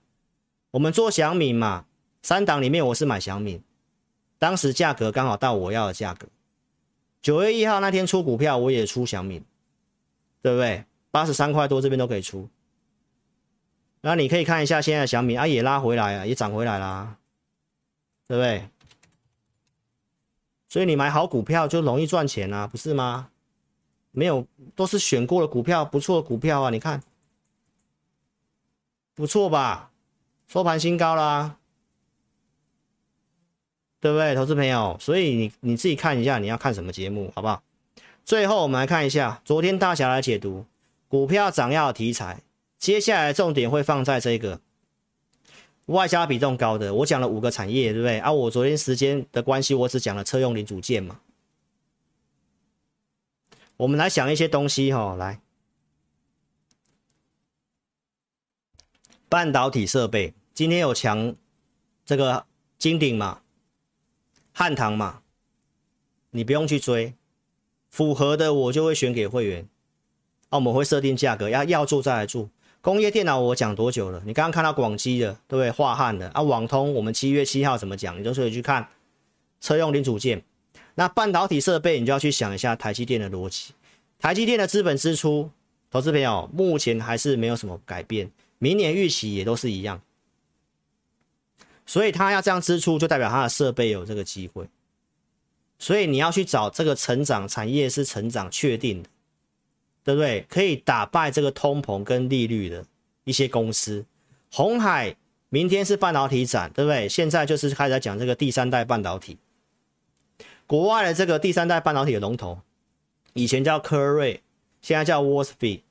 我们做小米嘛，三档里面我是买小米，当时价格刚好到我要的价格。九月一号那天出股票，我也出小米，对不对？八十三块多这边都可以出。那你可以看一下现在的祥敏啊，也拉回来啊，也涨回来啦，对不对？所以你买好股票就容易赚钱啊，不是吗？没有，都是选过的股票，不错的股票啊，你看，不错吧？收盘新高啦，对不对，投资朋友？所以你你自己看一下，你要看什么节目，好不好？最后我们来看一下，昨天大侠来解读股票涨要题材，接下来重点会放在这个。外销比重高的，我讲了五个产业，对不对？啊，我昨天时间的关系，我只讲了车用零组件嘛。我们来想一些东西哈、哦，来，半导体设备，今天有强这个金鼎嘛，汉唐嘛，你不用去追，符合的我就会选给会员，啊，我们会设定价格，要要做再来做。工业电脑我讲多久了？你刚刚看到广基的，对不对？化汉的啊，网通我们七月七号怎么讲？你都可以去看车用零组件。那半导体设备，你就要去想一下台积电的逻辑。台积电的资本支出，投资朋友目前还是没有什么改变，明年预期也都是一样。所以他要这样支出，就代表他的设备有这个机会。所以你要去找这个成长产业是成长确定的。对不对？可以打败这个通膨跟利率的一些公司。鸿海明天是半导体展，对不对？现在就是开始讲这个第三代半导体。国外的这个第三代半导体的龙头，以前叫科瑞，现在叫 Wolfspeed。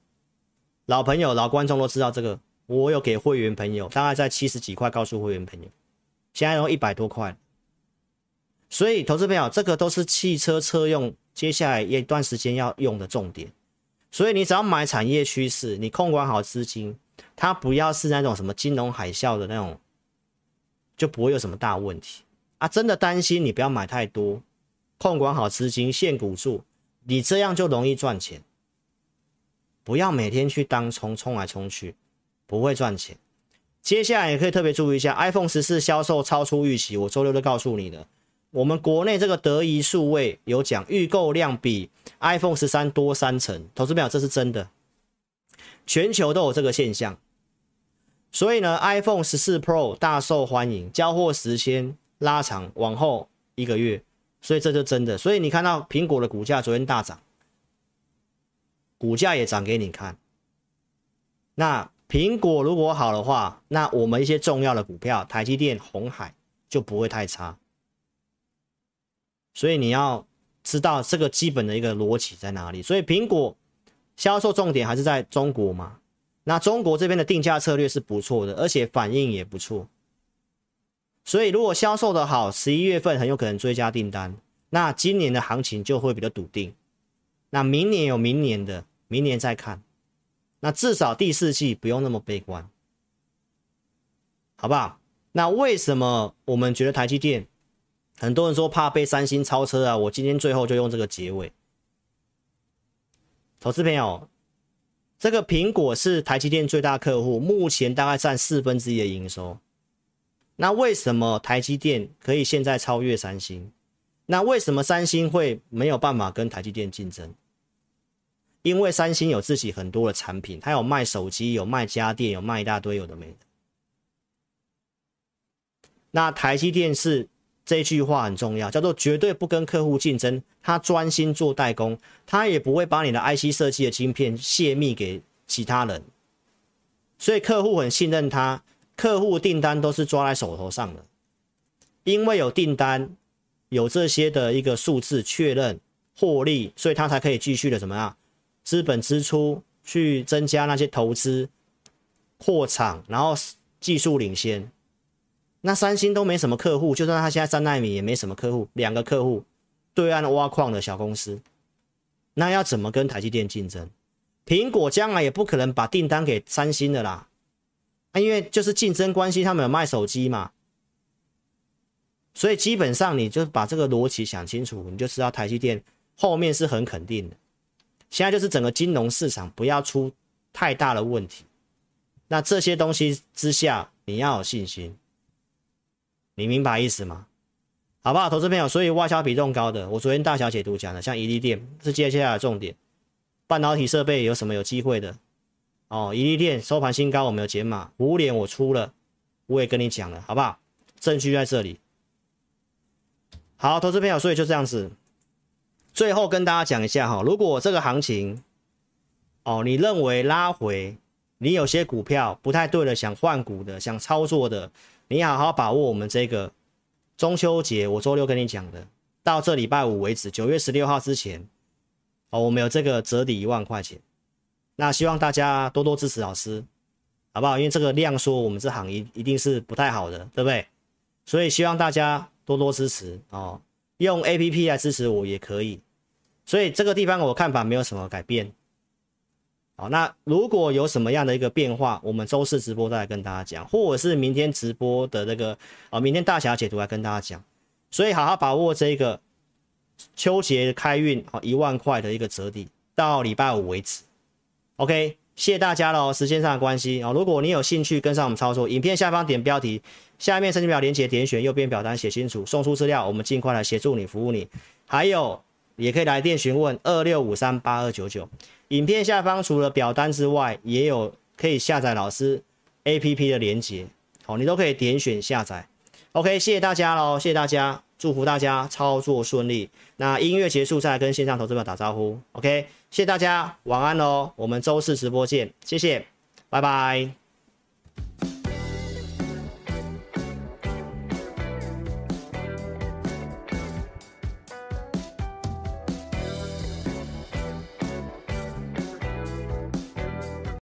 老朋友、老观众都知道这个。我有给会员朋友，大概在七十几块，告诉会员朋友，现在都一百多块。所以，投资朋友，这个都是汽车车用，接下来一段时间要用的重点。所以你只要买产业趋势，你控管好资金，它不要是那种什么金融海啸的那种，就不会有什么大问题啊！真的担心你不要买太多，控管好资金，限股数，你这样就容易赚钱。不要每天去当冲，冲来冲去，不会赚钱。接下来也可以特别注意一下，iPhone 十四销售超出预期，我周六都告诉你的。我们国内这个德仪数位有讲预购量比 iPhone 十三多三成，投资朋友，这是真的，全球都有这个现象。所以呢，iPhone 十四 Pro 大受欢迎，交货时间拉长，往后一个月，所以这就真的。所以你看到苹果的股价昨天大涨，股价也涨给你看。那苹果如果好的话，那我们一些重要的股票，台积电、红海就不会太差。所以你要知道这个基本的一个逻辑在哪里。所以苹果销售重点还是在中国嘛？那中国这边的定价策略是不错的，而且反应也不错。所以如果销售的好，十一月份很有可能追加订单，那今年的行情就会比较笃定。那明年有明年的，明年再看。那至少第四季不用那么悲观，好不好？那为什么我们觉得台积电？很多人说怕被三星超车啊，我今天最后就用这个结尾。投资朋友，这个苹果是台积电最大客户，目前大概占四分之一的营收。那为什么台积电可以现在超越三星？那为什么三星会没有办法跟台积电竞争？因为三星有自己很多的产品，它有卖手机，有卖家电，有卖一大堆有的没的。那台积电是。这句话很重要，叫做绝对不跟客户竞争，他专心做代工，他也不会把你的 IC 设计的晶片泄密给其他人，所以客户很信任他，客户订单都是抓在手头上的，因为有订单，有这些的一个数字确认获利，所以他才可以继续的怎么样，资本支出去增加那些投资扩厂，然后技术领先。那三星都没什么客户，就算他现在三奈米也没什么客户，两个客户，对岸挖矿的小公司，那要怎么跟台积电竞争？苹果将来也不可能把订单给三星的啦，啊，因为就是竞争关系，他们有卖手机嘛，所以基本上你就把这个逻辑想清楚，你就知道台积电后面是很肯定的。现在就是整个金融市场不要出太大的问题，那这些东西之下，你要有信心。你明白意思吗？好不好，投资朋友？所以外销比重高的，我昨天大小姐都讲了，像怡利电是接下来的重点。半导体设备有什么有机会的？哦，怡利电收盘新高，我没有减码。五连我出了，我也跟你讲了，好不好？证据在这里。好，投资朋友，所以就这样子。最后跟大家讲一下哈，如果这个行情，哦，你认为拉回，你有些股票不太对了，想换股的，想操作的。你好好把握我们这个中秋节，我周六跟你讲的，到这礼拜五为止，九月十六号之前，哦，我们有这个折抵一万块钱，那希望大家多多支持老师，好不好？因为这个量说，我们这行一一定是不太好的，对不对？所以希望大家多多支持哦，用 APP 来支持我也可以，所以这个地方我看法没有什么改变。好，那如果有什么样的一个变化，我们周四直播再来跟大家讲，或者是明天直播的那个啊，明天大侠解读来跟大家讲。所以好好把握这个秋节开运啊，一万块的一个折抵，到礼拜五为止。OK，谢谢大家喽，时间上的关系啊，如果你有兴趣跟上我们操作，影片下方点标题，下面申请表连接点选，右边表单写清楚，送出资料，我们尽快来协助你服务你。还有也可以来电询问二六五三八二九九。影片下方除了表单之外，也有可以下载老师 APP 的连接，好，你都可以点选下载。OK，谢谢大家喽，谢谢大家，祝福大家操作顺利。那音乐结束再跟线上投资者打招呼。OK，谢谢大家，晚安喽，我们周四直播见，谢谢，拜拜。